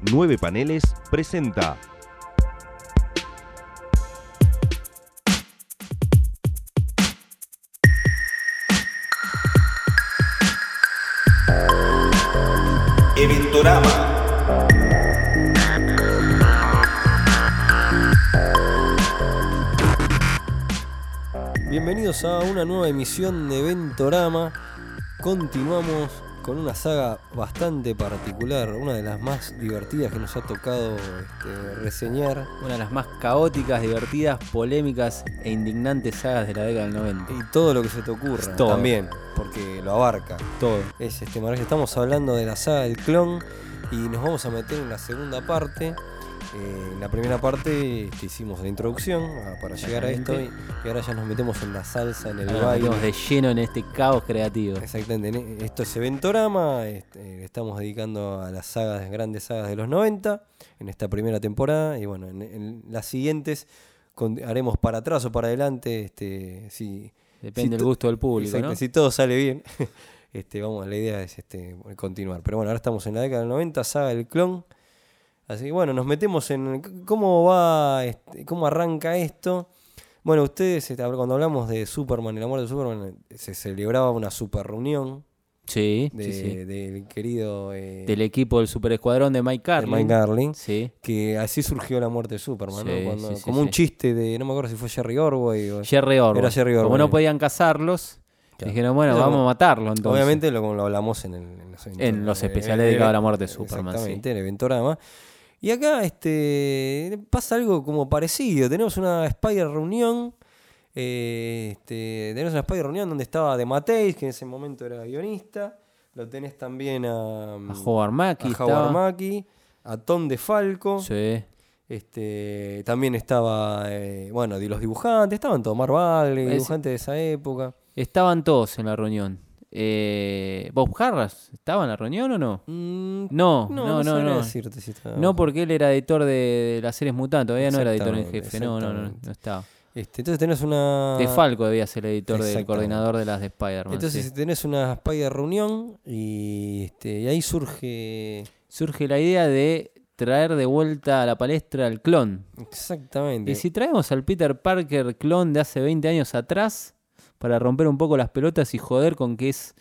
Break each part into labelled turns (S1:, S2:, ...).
S1: Nueve Paneles presenta Eventorama.
S2: Bienvenidos a una nueva emisión de Ventorama. Continuamos con una saga bastante particular, una de las más divertidas que nos ha tocado este, reseñar.
S3: Una de las más caóticas, divertidas, polémicas e indignantes sagas de la década del 90.
S2: Y todo lo que se te ocurra
S3: Todo.
S2: también, porque lo abarca.
S3: Todo.
S2: Es este maravilloso. Estamos hablando de la saga del clon y nos vamos a meter en la segunda parte. Eh, la primera parte hicimos la introducción ah, para llegar a esto y, y ahora ya nos metemos en la salsa, en el
S3: Ahora nos
S2: baile.
S3: metemos de lleno en este caos creativo.
S2: Exactamente, en- esto es Eventorama, este, le estamos dedicando a las sagas, grandes sagas de los 90, en esta primera temporada, y bueno, en, en las siguientes con- haremos para atrás o para adelante, este, si,
S3: Depende del
S2: to-
S3: gusto del público,
S2: exacto,
S3: ¿no?
S2: si todo sale bien, este, vamos, la idea es este, continuar. Pero bueno, ahora estamos en la década del 90, saga del clon, así que bueno, nos metemos en cómo va, este, cómo arranca esto. Bueno, ustedes, este, cuando hablamos de Superman y la muerte de Superman, se celebraba una super reunión
S3: Sí,
S2: de-
S3: sí, sí.
S2: del querido eh,
S3: Del equipo del super escuadrón de Mike
S2: de
S3: Carlin.
S2: Mike Garling,
S3: Sí.
S2: que así surgió la muerte de Superman, ¿no? Cuando- como un chiste de, no me acuerdo si fue Jerry Orway o...
S3: Jerry Orwell.
S2: Era Jerry
S3: Como
S2: Orwell.
S3: no podían cazarlos,
S2: Claro.
S3: dijeron, bueno,
S2: Pero
S3: vamos
S2: como-
S3: a matarlo entonces.
S2: Obviamente lo, como lo hablamos en, el- en los,
S3: En los especiales dedicados a la muerte de Superman,
S2: Exactamente, en el Eventorama. Y acá este, pasa algo como parecido. Tenemos una Spider reunión. eh, este, tenemos una Spider reunión donde estaba De Mateis, que en ese momento era guionista. Lo tenés también a,
S3: A Howard Mackie
S2: a Howard a Tom DeFalco.
S3: Sí.
S2: Este, también estaba, eh, bueno, de los dibujantes, estaban todos,
S3: Es-
S2: dibujantes de esa época.
S3: Estaban todos en la reunión. Eh, ¿Bob Harras estaba en la reunión o no?
S2: Mm,
S3: No,
S2: no,
S3: no,
S2: no,
S3: no, no.
S2: decirte si estaba.
S3: No, porque él era editor de, las series Mutantes, todavía no era editor en jefe, no, no, no, no estaba.
S2: Este, entonces tenés una.
S3: De Falco debía ser el editor del coordinador de las de Spider-Man.
S2: Entonces
S3: sí.
S2: tenés una Spider reunión y, este, y ahí surge.
S3: Surge la idea de traer de vuelta a la palestra al clon.
S2: Exactamente.
S3: Y si traemos al Peter Parker clon de hace 20 años atrás, para romper un poco las pelotas y joder con que es...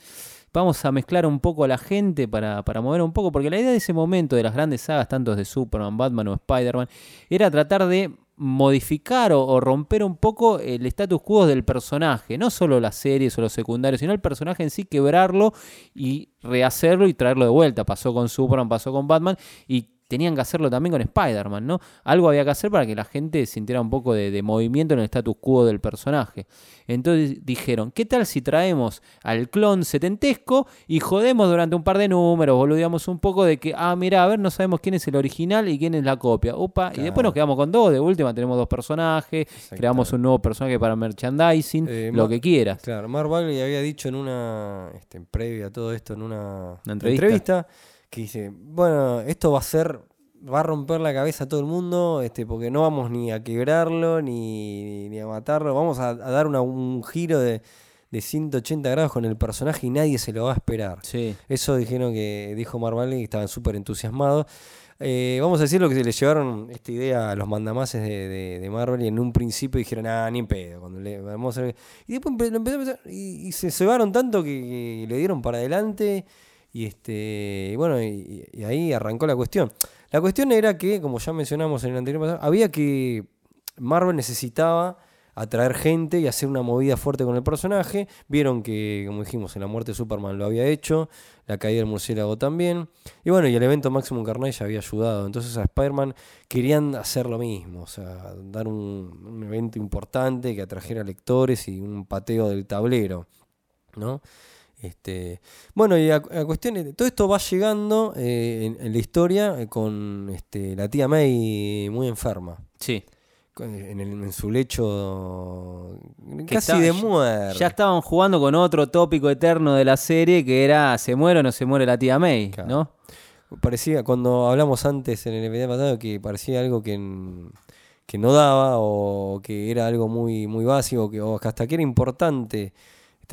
S3: Vamos a mezclar un poco a la gente para, para mover un poco, porque la idea de ese momento de las grandes sagas, tanto de Superman, Batman o Spider-Man, era tratar de modificar o, romper un poco el status quo del personaje, no solo las series o los secundarios, sino el personaje en sí, quebrarlo y rehacerlo y traerlo de vuelta. Pasó con Superman, pasó con Batman y tenían que hacerlo también con Spider-Man, ¿no? Algo había que hacer para que la gente sintiera un poco de, de movimiento en el status quo del personaje. Entonces dijeron, ¿qué tal si traemos al clon setentesco y jodemos durante un par de números, boludeamos un poco de que, ah, mira, a ver, no sabemos quién es el original y quién es la copia. Opa, y después nos quedamos con dos, de última tenemos dos personajes, creamos un nuevo personaje para merchandising,
S2: Eh,
S3: lo que quieras.
S2: Claro, Mark Bagley había dicho en una. Este, previa a todo esto, en una,
S3: Una entrevista.
S2: Que dice: Bueno, esto va a ser. Va a romper la cabeza a todo el mundo, este, porque no vamos ni a quebrarlo ni, ni a matarlo. Vamos a, a dar una- un giro de, de 180 grados con el personaje y nadie se lo va a esperar.
S3: Sí.
S2: Eso dijeron que dijo Bagley, que estaban súper entusiasmados. Eh, vamos a decir lo que se le llevaron esta idea a los mandamases de, de, de Marvel y en un principio dijeron, ah, ni en pedo. Cuando le, vamos a hacer-". Y después lo empezó a pensar y, y se cebaron tanto que, que le dieron para adelante y este bueno, y, y ahí arrancó la cuestión. La cuestión era que, como ya mencionamos en el anterior pasado, había que Marvel necesitaba atraer gente y hacer una movida fuerte con el personaje. Vieron que, como dijimos, en la muerte de Superman lo había hecho, la caída del murciélago también. Y bueno, y el evento Maximum Carnage había ayudado. Entonces a Spider-Man querían hacer lo mismo, o sea, dar un, un evento importante que atrajera lectores y un pateo del tablero, ¿no? Este, bueno, y a, a cuestiones, todo esto va llegando eh, en, en la historia eh, con este, la tía May muy enferma
S3: Sí.
S2: con- en, el- en su lecho
S3: Que
S2: casi
S3: está-
S2: de muerte.
S3: Ya estaban jugando con otro tópico eterno de la serie que era ¿se muere o no se muere la tía May?
S2: Claro.
S3: ¿No?
S2: Parecía, cuando hablamos antes en el episodio pasado, que parecía algo que, que no daba o que era algo muy, muy básico, que, o que hasta que era importante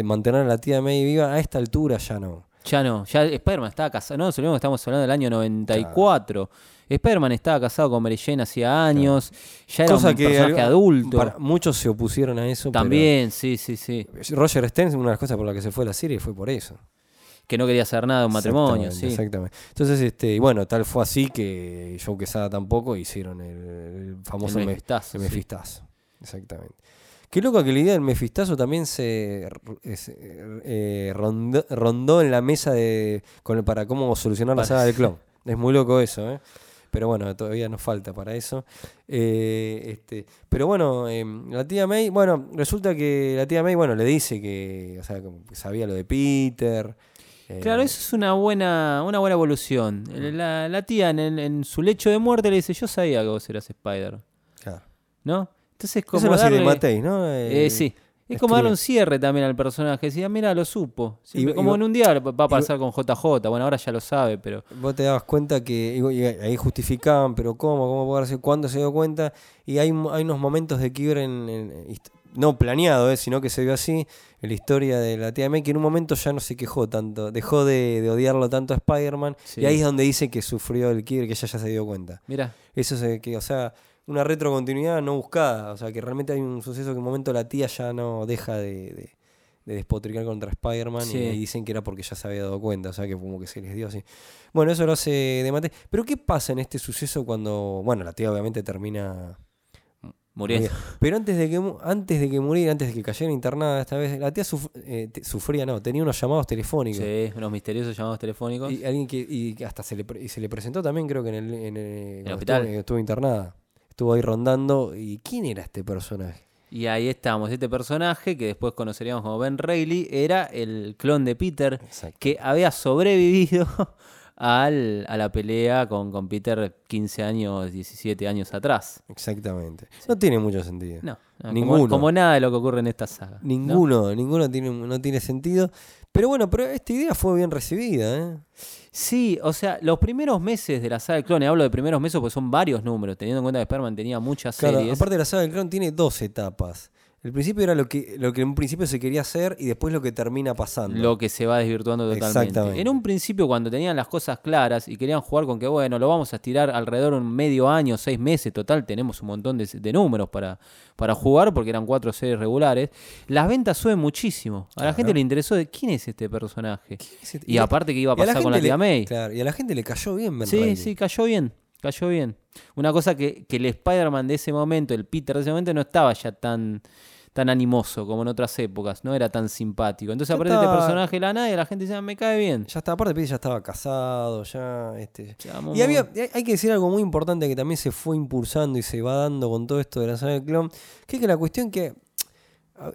S2: mantener a la tía May viva, a esta altura ya no.
S3: Ya no, ya Spider-Man estaba casado, no, que estamos hablando del año 94. Spider-Man estaba casado con Mary Jane hacía años, ya era
S2: Cosa
S3: un
S2: que
S3: personaje
S2: algo-
S3: adulto.
S2: para- muchos se opusieron a eso.
S3: También, sí, sí, sí.
S2: Roger Stern, una de las cosas por las que se fue la serie fue por eso.
S3: Que no quería hacer nada de un matrimonio,
S2: Exactamente,
S3: sí.
S2: Exactamente. Entonces, este, bueno, tal fue así que Joe Quesada tampoco hicieron el, famoso
S3: El
S2: me-
S3: Mefistazo,
S2: el
S3: sí.
S2: Mefistazo. Exactamente. Qué loco que la idea del Mefistazo también se eh, rondó, rondó en la mesa de con el- para cómo solucionar la saga del clon. Es muy loco eso, ¿eh? Pero bueno, todavía nos falta para eso. Eh, este, pero bueno, eh, la tía May, bueno, resulta que la tía May, bueno, le dice que, o sea, que sabía lo de Peter. eh,
S3: Claro, eso es una buena, una buena evolución.
S2: Mm.
S3: La, la tía en, en su lecho de muerte le dice, yo sabía que vos eras Spider,
S2: claro.
S3: ¿no? Entonces como
S2: Eso lo hace de
S3: darle-
S2: Matei, ¿no?
S3: Eh,
S2: Eh,
S3: sí. Es como darle un cierre también al personaje. Decía, mira, lo supo. Siempre-
S2: Y-
S3: como
S2: y-
S3: en un día va a pasar con JJ. Bueno, ahora ya lo sabe, pero.
S2: Vos te dabas cuenta que y- y ahí justificaban, pero ¿cómo? ¿Cómo puede ser? ¿Cuándo se dio cuenta? Y hay, hay unos momentos de quiebre en, no planeado, eh, sino que se vio así en la historia de la tía May, que en un momento ya no se quejó tanto, dejó de, de odiarlo tanto a Spider-Man,
S3: Sí.
S2: y ahí es donde dice que sufrió el quiebre, que ella ya se dio cuenta.
S3: Mira,
S2: Eso es que, o sea, una retrocontinuidad no buscada, o sea, que realmente hay un suceso que en un momento la tía ya no deja de, de- de despotricar contra Spider-Man
S3: Sí.
S2: y dicen que era porque ya se había dado cuenta, o sea, que como que se les dio así. Bueno, eso lo hace de mate. Pero ¿qué pasa en este suceso cuando, bueno, la tía obviamente termina
S3: muriendo.
S2: Pero antes de que antes de que muriera, antes de que cayera internada esta vez, la tía suf- eh, sufría, no, tenía unos llamados telefónicos.
S3: Sí, unos misteriosos llamados telefónicos.
S2: Y alguien que y hasta se le, y se le presentó también, creo que en el, en el-
S3: hospital.
S2: Estuvo, estuvo internada. Estuvo ahí rondando. ¿Y quién era este personaje?
S3: Y ahí estamos. Este personaje, que después conoceríamos como Ben Reilly, era el clon de Peter,
S2: Exacto.
S3: que había sobrevivido al, a la pelea con, con Peter 15 años, 17 años atrás.
S2: Exactamente. No tiene mucho sentido.
S3: No, no,
S2: Ninguno.
S3: Como, como nada de lo que ocurre en esta saga. ¿no?
S2: Ninguno, ninguno tiene, no tiene sentido. Pero bueno, pero esta idea fue bien recibida, ¿eh?
S3: Sí, o sea, los primeros meses de la saga del clon, y hablo de primeros meses porque son varios números, teniendo en cuenta que Spider-Man tenía muchas
S2: Claro,
S3: series.
S2: aparte la saga del clon tiene dos etapas. El principio era lo que, lo que en un principio se quería hacer y después lo que termina pasando.
S3: lo que se va desvirtuando totalmente.
S2: Exactamente.
S3: En un principio, cuando tenían las cosas claras y querían jugar con que, bueno, lo vamos a estirar alrededor de un medio año, seis meses, total, tenemos un montón de, de números para, para jugar porque eran cuatro series regulares, las ventas suben muchísimo. A la gente le interesó de quién es este personaje.
S2: Ese-
S3: Y aparte que iba a pasar con la tía
S2: le-
S3: May.
S2: Claro, y a la gente le cayó bien Ben
S3: Sí,
S2: Reilly.
S3: sí, cayó bien. Cayó bien. Una cosa que, que el Spider-Man de ese momento, el Peter de ese momento, no estaba ya tan, tan animoso como en otras épocas, no era tan simpático. Entonces
S2: Ya
S3: aparece este personaje de la nada y la gente dice, "Ah, me cae bien.
S2: Ya estaba, aparte Peter ya estaba casado, ya, este... Y había, hay- que decir algo muy importante que también se fue impulsando y se va dando con todo esto de la saga del clon, que es que la cuestión que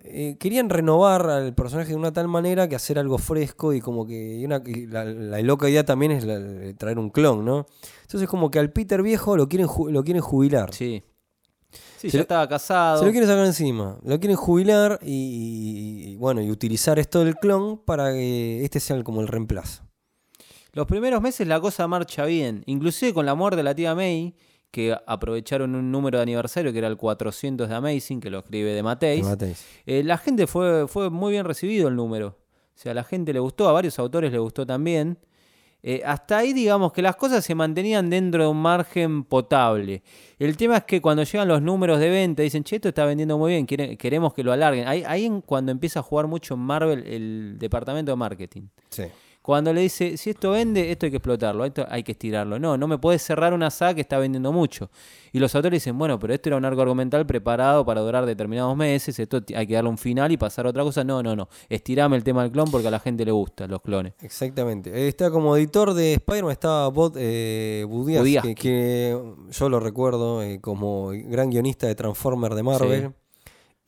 S2: eh, querían renovar al personaje de una tal manera que hacer algo fresco y como que y una, y la, la loca idea también es la- de traer un clon, ¿no? Entonces como que al Peter viejo lo quieren, lo quieren jubilar.
S3: Sí. Sí,
S2: Se
S3: ya
S2: lo-
S3: estaba casado.
S2: Se lo quieren sacar encima, lo quieren jubilar y, y- y, bueno, y utilizar esto del clon para que este sea como el reemplazo.
S3: Los primeros meses la cosa marcha bien. Inclusive con la muerte de la tía May, que aprovecharon un número de aniversario que era el 400 de Amazing, que lo escribe de Mateis. Eh, la gente fue, fue muy bien recibido el número. O sea, a la gente le gustó, a varios autores le gustó también. Eh, hasta ahí, digamos que las cosas se mantenían dentro de un margen potable. El tema es que cuando llegan los números de venta, dicen, che, esto está vendiendo muy bien, queremos que lo alarguen. Ahí, ahí cuando empieza a jugar mucho en Marvel el departamento de marketing.
S2: Sí.
S3: Cuando le dice, si esto vende, esto hay que explotarlo, esto hay que estirarlo. No, no me puedes cerrar una saga que está vendiendo mucho. Y los autores dicen, bueno, pero esto era un arco argumental preparado para durar determinados meses, esto hay que darle un final y pasar a otra cosa. No, no, no. Estirame el tema del clon porque a la gente le gusta los clones.
S2: Exactamente. Eh, Está como editor de Spider-Man, estaba Bob eh, que yo lo recuerdo eh, como gran guionista de Transformer de Marvel.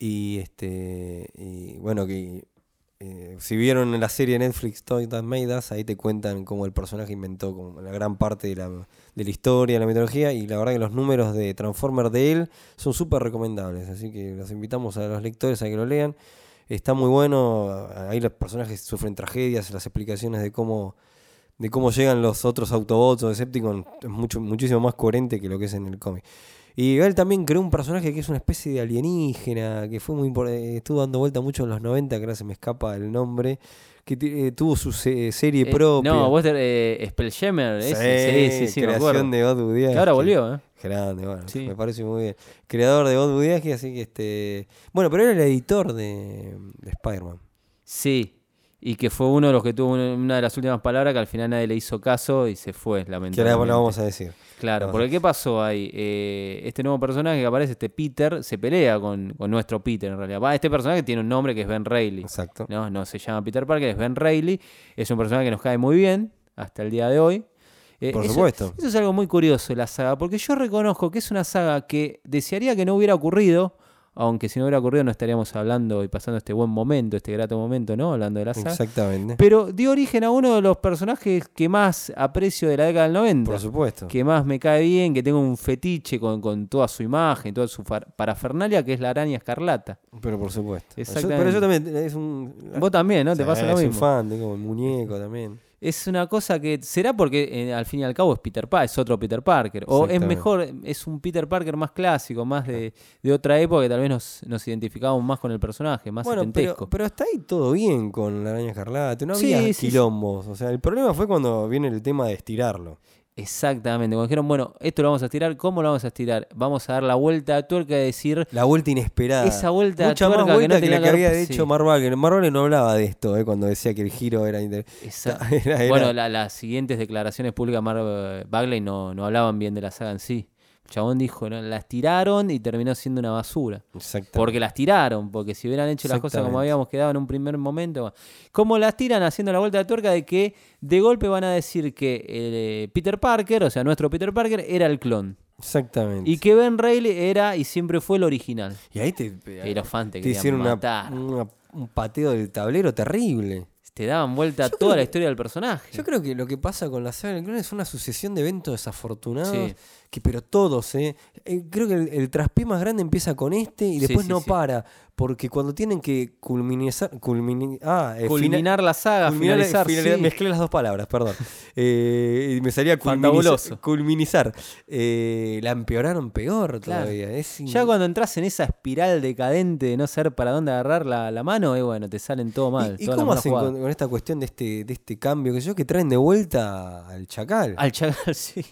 S2: Y este y bueno, que eh, si vieron la serie Netflix Toy That Made ahí te cuentan cómo el personaje inventó como la gran parte de la, de la historia, de la mitología, y la verdad que los números de Transformer de él son súper recomendables, así que los invitamos a los lectores a que lo lean. Está muy bueno, ahí los personajes sufren tragedias, las explicaciones de cómo de cómo llegan los otros Autobots o Decepticons es mucho, muchísimo más coherente que lo que es en el cómic. Y él también creó un personaje que es una especie de alienígena, que fue muy impor- eh, estuvo dando vuelta mucho en los 90, que ahora se me escapa el nombre, que eh, tuvo su se- serie
S3: Eh,
S2: propia.
S3: no, vos eh, Spelljammer, ese, sí, sí, sí, me acuerdo.
S2: creación de Odd.
S3: Que ahora volvió, ¿eh?
S2: Grande, bueno,
S3: Sí.
S2: me parece muy bien. Creador de Odd Budiaski, así que este... Bueno, pero era el editor de, de Spider-Man.
S3: Sí. Y que fue uno de los que tuvo una, de las últimas palabras que al final nadie le hizo caso y se fue,
S2: Que
S3: lamentablemente.
S2: ahora lo vamos a decir.
S3: Claro, porque ¿qué pasó ahí? Eh, este nuevo personaje que aparece, este Peter, se pelea con, con nuestro Peter en realidad. Este personaje tiene un nombre que es Ben Reilly.
S2: Exacto.
S3: No, no se llama Peter Parker, es Ben Reilly. Es un personaje que nos cae muy bien hasta el día de hoy. Eh,
S2: Por
S3: eso-
S2: supuesto.
S3: Eso es algo muy curioso de la saga, porque yo reconozco que es una saga que desearía que no hubiera ocurrido, aunque si no hubiera ocurrido no estaríamos hablando y pasando este buen momento, este grato momento, ¿no? Hablando de la saga.
S2: Exactamente.
S3: Pero dio origen a uno de los personajes que más aprecio de la década del 90
S2: Por supuesto.
S3: que más me cae bien, que tengo un fetiche con, con toda su imagen, toda su parafernalia, que es la araña escarlata.
S2: Pero por supuesto. Yo-
S3: Exactamente.
S2: pero yo también es un...
S3: Vos también, ¿no? Te
S2: Sí,
S3: pasa lo
S2: soy
S3: mismo.
S2: fan, tengo el muñeco también.
S3: Es una cosa que será porque eh, al fin y al cabo es Peter Parker, es otro Peter Parker. O es mejor, es un Peter Parker más clásico, más de, de otra época que tal vez nos, nos identificamos más con el personaje, más
S2: Bueno, pero, pero está ahí todo bien con la araña escarlata. No
S3: Sí,
S2: había
S3: sí, sí.
S2: quilombos. O sea, el problema fue cuando viene el tema de estirarlo.
S3: Exactamente, cuando dijeron, bueno, esto lo vamos a estirar, ¿cómo lo vamos a estirar? Vamos a dar la vuelta a tuerca y decir,
S2: La vuelta inesperada.
S3: Esa vuelta
S2: Mucha
S3: tuerca
S2: más
S3: que
S2: vuelta
S3: no
S2: que,
S3: tenía
S2: la
S3: que
S2: que había hecho
S3: sí.
S2: Mark Wagner. Mark Wagner no hablaba de esto, eh, cuando decía que el giro era... inter- era- era-
S3: Bueno, la- las siguientes declaraciones públicas de Mark Bagley no, no hablaban bien de la saga en sí. Chabón dijo, ¿no? las tiraron y terminó siendo una basura.
S2: Exactamente.
S3: Porque las tiraron, porque si hubieran hecho las cosas como habíamos quedado en un primer momento. ¿Cómo las tiran haciendo la vuelta de tuerca de que de golpe van a decir que eh, Peter Parker, o sea, nuestro Peter Parker, era el clon?
S2: Exactamente.
S3: Y que Ben Reilly era y siempre fue el original.
S2: Y ahí te,
S3: Y los fans te
S2: hicieron una-
S3: matar.
S2: una- un pateo del tablero terrible.
S3: Te daban vuelta
S2: Yo
S3: toda la
S2: que-
S3: historia del personaje.
S2: Yo creo que lo que pasa con la saga del clon es una sucesión de eventos desafortunados,
S3: Sí.
S2: que pero todos, ¿eh? Eh, creo que el, el traspié más grande empieza con este y después
S3: sí,
S2: no para, porque cuando tienen que culminizar, culmini- ah, eh, fina-
S3: Culminar la saga,
S2: culminar-
S3: finalizar.
S2: finalidad-
S3: sí.
S2: Mezclé las dos palabras, perdón. Eh, y me salía culminizar. Culminizar. Eh, la empeoraron peor
S3: Claro.
S2: todavía. Es in-
S3: Ya cuando entras en esa espiral decadente de no saber para dónde agarrar la, la mano, eh, bueno, te salen todo mal.
S2: ¿Y, cómo hacen con esta cuestión de este, de este cambio que yo que traen de vuelta al chacal?
S3: Al Chacal, sí.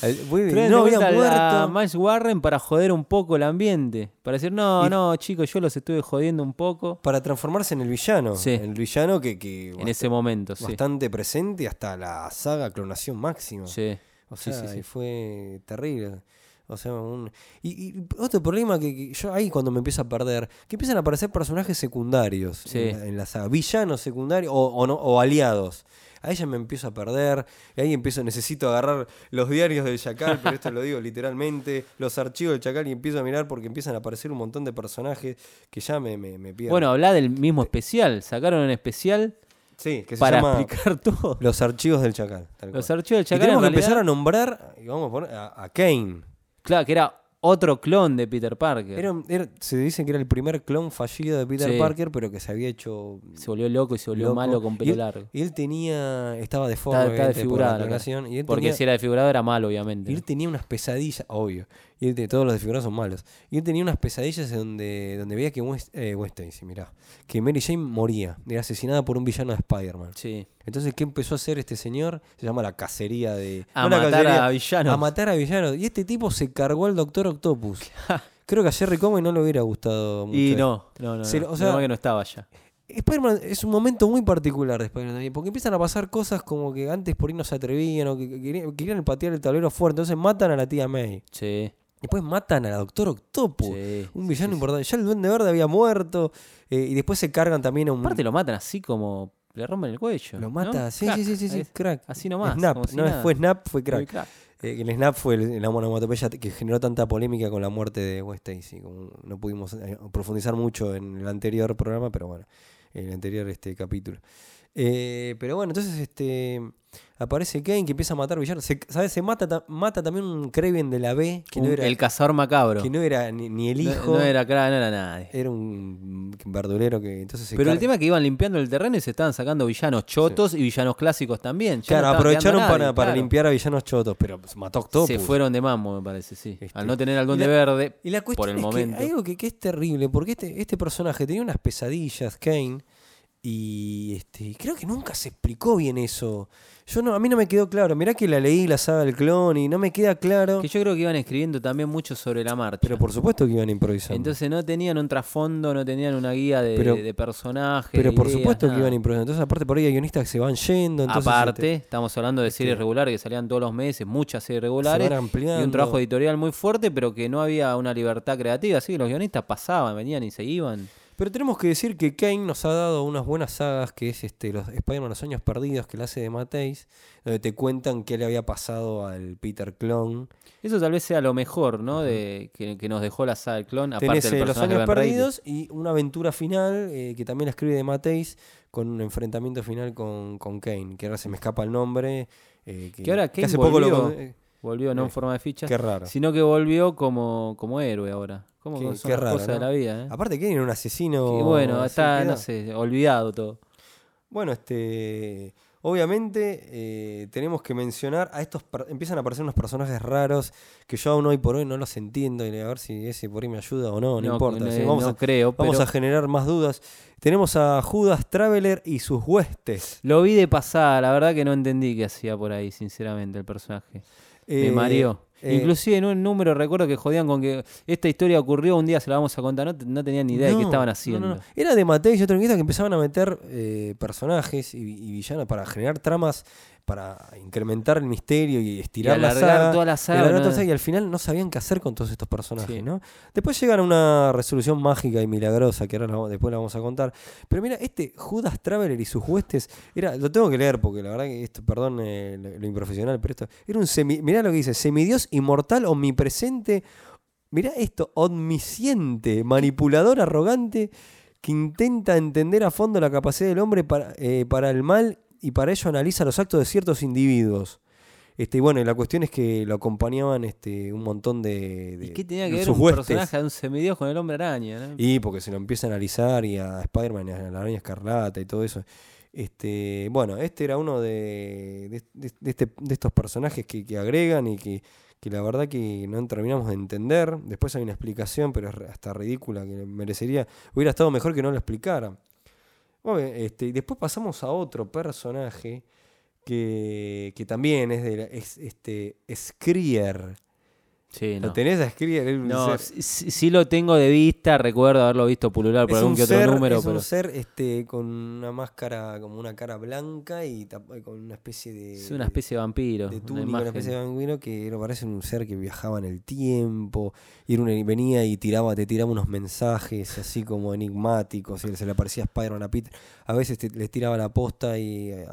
S3: Traen
S2: no
S3: de
S2: había
S3: vuelta a
S2: muerto.
S3: Miles Warren para joder un poco el ambiente. Para decir, no,
S2: Y-
S3: no, chicos, yo los estuve jodiendo un poco.
S2: Para transformarse en el villano.
S3: Sí.
S2: El villano que, que
S3: En ese momento, sí.
S2: bastante presente hasta la saga Clonación Máxima.
S3: Sí.
S2: O sea,
S3: sí, sí.
S2: fue terrible. O sea, un... y, y otro problema que, que yo ahí cuando me empiezo a perder, que empiezan a aparecer personajes secundarios
S3: Sí.
S2: en, la, en la saga, villanos secundarios o, o no, o aliados. Ahí ya me empiezo a perder, y ahí empiezo, necesito agarrar los diarios del Chacal, pero esto lo digo literalmente, los archivos del Chacal y empiezo a mirar porque empiezan a aparecer un montón de personajes que ya me, me, me pierden.
S3: Bueno, habla del mismo especial. Sacaron un especial
S2: sí, que se
S3: para
S2: llama
S3: explicar todo.
S2: Los archivos del Chacal.
S3: Los archivos del
S2: y
S3: Chacal.
S2: tenemos que empezar a nombrar, y vamos a poner a, a Kane.
S3: Claro, que era otro clon de Peter Parker.
S2: Era, era- se dice que era el primer clon fallido de Peter
S3: Sí.
S2: Parker, pero que se había hecho
S3: Se volvió loco y se volvió
S2: loco.
S3: malo con
S2: Y
S3: pelo
S2: él-
S3: largo.
S2: Y él tenía, estaba deforme,
S3: Está, está
S2: obviamente, por la
S3: desfigurado.
S2: y él
S3: Porque
S2: tenía,
S3: si era desfigurado era malo,
S2: y
S3: obviamente.
S2: él tenía unas pesadillas, obvio. Y él todos los desfigurados son malos. Y él tenía unas pesadillas donde, donde veía que West, eh, West mirá, que Mary Jane moría, era asesinada por un villano de Spider-Man.
S3: Sí.
S2: Entonces, ¿qué empezó a hacer este señor? Se llama la cacería de.
S3: A
S2: no
S3: matar
S2: cacería,
S3: a villanos.
S2: A matar a villanos. Y este tipo se cargó al Doctor Octopus. Creo que a Jerry Conway no le hubiera gustado mucho.
S3: Y no, no, no.
S2: Se
S3: no.
S2: lo- o sea-
S3: que no estaba ya.
S2: Spider-Man es un momento muy particular de Spider-Man también, porque empiezan a pasar cosas como que antes por ahí no se atrevían o que, que querían, querían patear el tablero fuerte, entonces matan a la tía May.
S3: Sí.
S2: Después matan al Doctor Octopus,
S3: sí,
S2: un villano
S3: sí,
S2: importante. Ya el Duende Verde había muerto eh, y después se cargan también a un...
S3: Aparte lo matan así como le rompen el cuello.
S2: lo
S3: ¿no?
S2: mata, sí,
S3: Crack,
S2: sí, sí, sí, crack.
S3: Así nomás.
S2: Snap,
S3: si
S2: no
S3: nada.
S2: fue Snap, fue crack.
S3: crack.
S2: Eh, el Snap fue el- la onomatopeya que generó tanta polémica con la muerte de West Stacy. no pudimos eh, profundizar mucho en el anterior programa, pero bueno, en el anterior este capítulo. Eh, pero bueno, entonces este aparece Kane que empieza a matar villanos. Se, ¿Sabes? Se mata, ta- mata también un Kraven de la B, que no era,
S3: el cazador macabro.
S2: que no era ni, ni el
S3: No-
S2: hijo.
S3: No, era, claro, no era nadie.
S2: Era un verdulero que entonces se
S3: Pero el tema es que iban limpiando el terreno y se estaban sacando villanos chotos y villanos clásicos también. Ya
S2: Claro,
S3: no
S2: aprovecharon para,
S3: nadie,
S2: para
S3: claro.
S2: limpiar a villanos chotos, pero se mató Octopus.
S3: Se fueron de mambo, me parece, sí.
S2: Este,
S3: Al no tener algo
S2: y
S3: de
S2: la-
S3: verde,
S2: Y la cuestión
S3: por el
S2: es
S3: momento.
S2: que hay algo que, que es terrible, porque este, este personaje tenía unas pesadillas, Kane, y este, creo que nunca se explicó bien eso. Yo no, a mí no me quedó claro. Mirá que la leí, la saga del clon, y no me queda claro.
S3: que yo creo que iban escribiendo también mucho sobre la marcha.
S2: Pero por supuesto que iban improvisando.
S3: Entonces no tenían un trasfondo, no tenían una guía de,
S2: Pero-
S3: de personajes.
S2: pero
S3: de
S2: por
S3: ideas,
S2: supuesto que iban improvisando. Entonces, aparte, por ahí hay guionistas que se van yendo. Entonces,
S3: Aparte,
S2: este,
S3: estamos hablando de series
S2: este,
S3: regulares que salían todos los meses, muchas series
S2: se
S3: regulares.
S2: van ampliando.
S3: Y un trabajo editorial muy fuerte, pero que no había una libertad creativa. Así que los guionistas pasaban, venían y se iban.
S2: Pero tenemos que decir que Kane nos ha dado unas buenas sagas, que es este los Spider-Man Los Años Perdidos, que la hace de Mateis, donde te cuentan qué le había pasado al Peter Clone.
S3: Eso tal vez sea lo mejor, ¿no? De, que, que nos dejó la saga del clon. Aparte
S2: Tenés
S3: del
S2: eh, Los Años. Perdidos y una aventura final eh, que también la escribe de Mateis con un enfrentamiento final con, con Kane, que ahora se me escapa el nombre. eh,
S3: Que ahora Kane
S2: hace poco lo
S3: volvió. no en
S2: Eh,
S3: forma de ficha,
S2: Qué raro.
S3: sino que volvió como, como héroe ahora. Como
S2: Qué-
S3: son
S2: qué raro,
S3: cosas de la vida, ¿eh?
S2: Aparte Kane era un asesino.
S3: Que bueno, está, no sé, olvidado todo.
S2: Bueno, este, obviamente eh, tenemos que mencionar a estos, empiezan a aparecer unos personajes raros que yo aún hoy por hoy no los entiendo y a ver si ese por ahí me ayuda o no, no, importa.
S3: no,
S2: vamos
S3: no
S2: a,
S3: creo,
S2: vamos
S3: pero
S2: a generar más dudas. Tenemos a Judas Traveler y sus huestes.
S3: lo vi de pasada, la verdad que no entendí qué hacía por ahí, sinceramente, el personaje. Me
S2: Eh,
S3: mareó.
S2: eh,
S3: Inclusive en un número recuerdo que jodían con que esta historia ocurrió, un día se la vamos a contar, no, no tenían ni idea de qué estaban haciendo.
S2: no. Era de Matei y otro que empezaban a meter eh, personajes y, y villanos para generar tramas, para incrementar el misterio y estirar la saga.
S3: toda la
S2: y
S3: saga,
S2: alargar
S3: ¿no?
S2: toda la saga, y al final no sabían qué hacer con todos estos personajes,
S3: Sí.
S2: ¿no? Después llegan a una resolución mágica y milagrosa, que ahora después la vamos a contar. Pero mira, este Judas Traveler y sus huestes, era, lo tengo que leer porque la verdad que esto, perdón eh, lo, lo improfesional, pero esto era un semi, mirá lo que dice, semidios inmortal, omnipresente, mirá esto, omnisciente, manipulador, arrogante, que intenta entender a fondo la capacidad del hombre para, eh, para el mal y para ello analiza los actos de ciertos individuos. Este, y bueno, y la cuestión es que lo acompañaban este, un montón de, de
S3: ¿Y qué tenía que ver un
S2: huestes.
S3: personaje de un semidios con el hombre araña? ¿no?
S2: Y porque se lo empieza a analizar y a Spider-Man y a la araña escarlata y todo eso. Este, bueno, este era uno de, de, este- de estos personajes que, que agregan y que, que la verdad que no terminamos de entender. Después hay una explicación, pero es hasta ridícula, que merecería, hubiera estado mejor que no lo explicara. Bueno, este, después pasamos a otro personaje que, que también es de la- es este Skrier.
S3: Sí,
S2: ¿Lo
S3: no.
S2: tenés a Skrier? Es un
S3: No,
S2: ser-
S3: sí, lo tengo de vista, recuerdo haberlo visto pulular por
S2: es
S3: algún que otro número,
S2: es
S3: pero
S2: un ser este, con una máscara, como una cara blanca y y con una especie de.
S3: es una especie de vampiro.
S2: de
S3: una
S2: túnica, una
S3: imagen.
S2: especie de vampiro que era- parece un ser que viajaba en el tiempo. Y era venía y tiraba, te tiraba unos mensajes así como enigmáticos. Y se le aparecía Spider-Man a Peter. A veces te- les tiraba la posta y eh,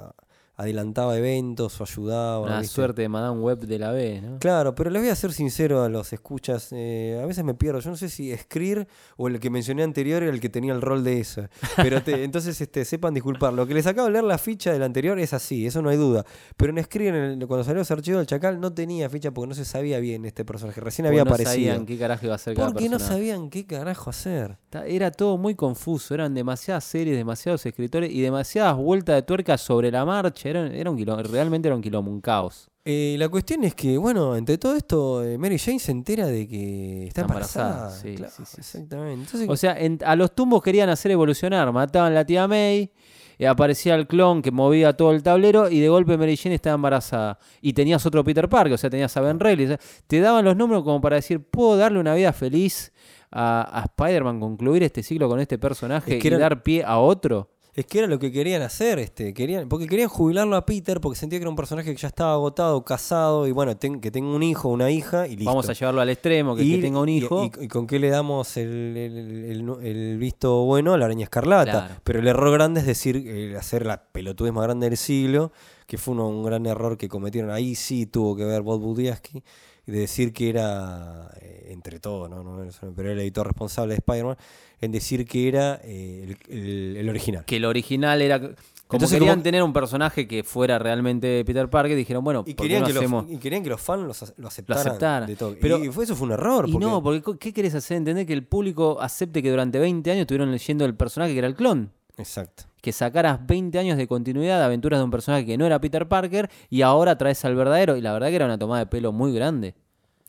S2: adelantaba eventos o ayudaba. ¿viste?
S3: suerte de Madame Web de la B, ¿no?
S2: Claro, pero les voy a ser sincero a los escuchas. eh, a veces me pierdo. Yo no sé si Screer o el que mencioné anterior era el que tenía el rol de ese. Pero te- entonces este, sepan disculpar. Lo que les acabo de leer la ficha del anterior es así, eso no hay duda. Pero en Screer, en el- cuando salió los archivos del Chacal, no tenía ficha porque no se sabía bien este personaje. Recién
S3: Porque
S2: había
S3: no
S2: aparecido.
S3: sabían qué carajo iba a hacer cada
S2: Porque no sabían qué carajo hacer.
S3: Era todo muy confuso, eran demasiadas series, demasiados escritores y demasiadas vueltas de tuerca sobre la marcha. Era, era un quilombo, realmente era un quilombo, un caos.
S2: Eh, la cuestión es que, bueno, entre todo esto, eh, Mary Jane se entera de que está
S3: embarazada,
S2: embarazada.
S3: sí,
S2: Claro,
S3: sí, sí, sí.
S2: Exactamente. Entonces,
S3: O sea, en- a los tumbos querían hacer evolucionar, mataban a la tía May, eh, aparecía el clon que movía todo el tablero y de golpe Mary Jane estaba embarazada. Y tenías otro Peter Parker, o sea, tenías a Ben Reilly. o sea, te daban los números como para decir, puedo darle una vida feliz a, a Spider-Man, concluir este ciclo con este personaje
S2: Es que
S3: y
S2: eran-
S3: dar pie a otro.
S2: Es que era lo que querían hacer, este, querían, porque querían jubilarlo a Peter porque sentía que era un personaje que ya estaba agotado, casado y bueno, ten- que tenga un hijo, una hija y listo.
S3: Vamos a llevarlo al extremo, que, que
S2: Y-
S3: tenga un
S2: y-
S3: hijo.
S2: Y, y con qué le damos el, el- el- el visto bueno a la araña escarlata.
S3: Claro.
S2: Pero el error grande es decir, eh, hacer la pelotudez más grande del siglo, que fue uno- un gran error que cometieron. Ahí sí tuvo que ver Bob Budiaski. De decir que era, eh, entre todos, ¿no? No, pero era el editor responsable de Spider-Man, en decir que era eh, el, el- el original.
S3: Que el original era. Como
S2: Entonces,
S3: querían
S2: como-
S3: tener un personaje que fuera realmente Peter Parker, dijeron, bueno,
S2: Y
S3: ¿por qué
S2: querían,
S3: no
S2: que
S3: hacemos?
S2: los, y querían que los fans los lo aceptaran.
S3: aceptaran.
S2: de todo.
S3: Pero-
S2: y fue, eso fue un error.
S3: Y
S2: porque-
S3: no, porque ¿qué querés hacer? Entender que el público acepte que durante 20 años estuvieron leyendo el personaje que era el clon.
S2: Exacto.
S3: Que sacaras 20 años de continuidad de aventuras de un personaje que no era Peter Parker y ahora traes al verdadero. Y la verdad que era una tomada de pelo muy grande.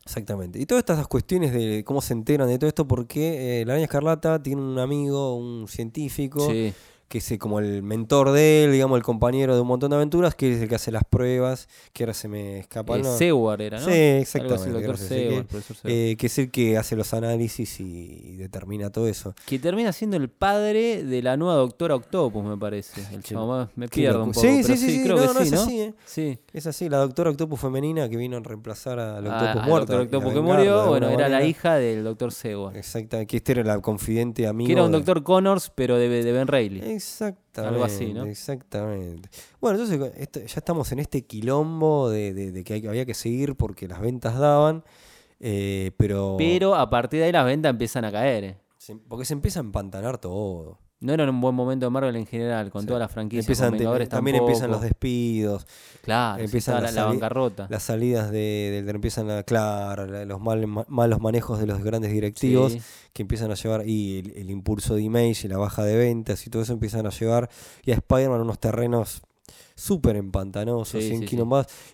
S2: Exactamente. Y todas estas cuestiones de cómo se enteran de todo esto, porque eh, la araña escarlata tiene un amigo, un científico,
S3: Sí.
S2: Que es eh, como el mentor de él, digamos, el compañero de un montón de aventuras, que es el que hace las pruebas, que ahora se me escapa
S3: Eh,
S2: nombre.
S3: Seward era, ¿no?
S2: Sí,
S3: Algo así,
S2: exactamente,
S3: el Seward, profesor Seward.
S2: Eh, que es el que hace los análisis y, y determina todo eso.
S3: que termina siendo el padre de la nueva Doctora Octopus, me parece. El chavo, más- me pierdo un poco.
S2: Sí,
S3: pero
S2: sí, sí, sí,
S3: creo
S2: no,
S3: que
S2: no,
S3: sí,
S2: es
S3: ¿no?
S2: así, ¿eh?
S3: Sí.
S2: Es así, la doctora Octopus femenina que vino a reemplazar al
S3: Ah,
S2: Octopus
S3: al
S2: muerto.
S3: Doctor
S2: y a
S3: Octopus que murió, bueno, era la hija del Doctor Seward.
S2: Exactamente, que este era la confidente amigo.
S3: Que era un
S2: de-
S3: Doctor Connors, pero de, de Ben Reilly.
S2: Exactamente.
S3: Algo así, ¿no?
S2: Exactamente. Bueno, entonces esto- ya estamos en este quilombo de, de- de que hay- había que seguir porque las ventas daban, eh, pero,
S3: Pero a partir de ahí las ventas empiezan a caer. eh.
S2: se- porque se empieza a empantanar todo.
S3: No era un buen momento de Marvel en general, con todas las franquicias.
S2: Empiezan, también empiezan los despidos,
S3: Claro,
S2: empiezan
S3: empieza la, la bancarrota.
S2: las salidas de, de- empiezan a, claro, la- los mal- ma- malos manejos de los grandes directivos
S3: Sí.
S2: que empiezan a llevar, y el, el impulso de image y la baja de ventas y todo eso empiezan a llevar y a Spider-Man unos terrenos súper empantanosos
S3: Sí,
S2: y
S3: sí, sí.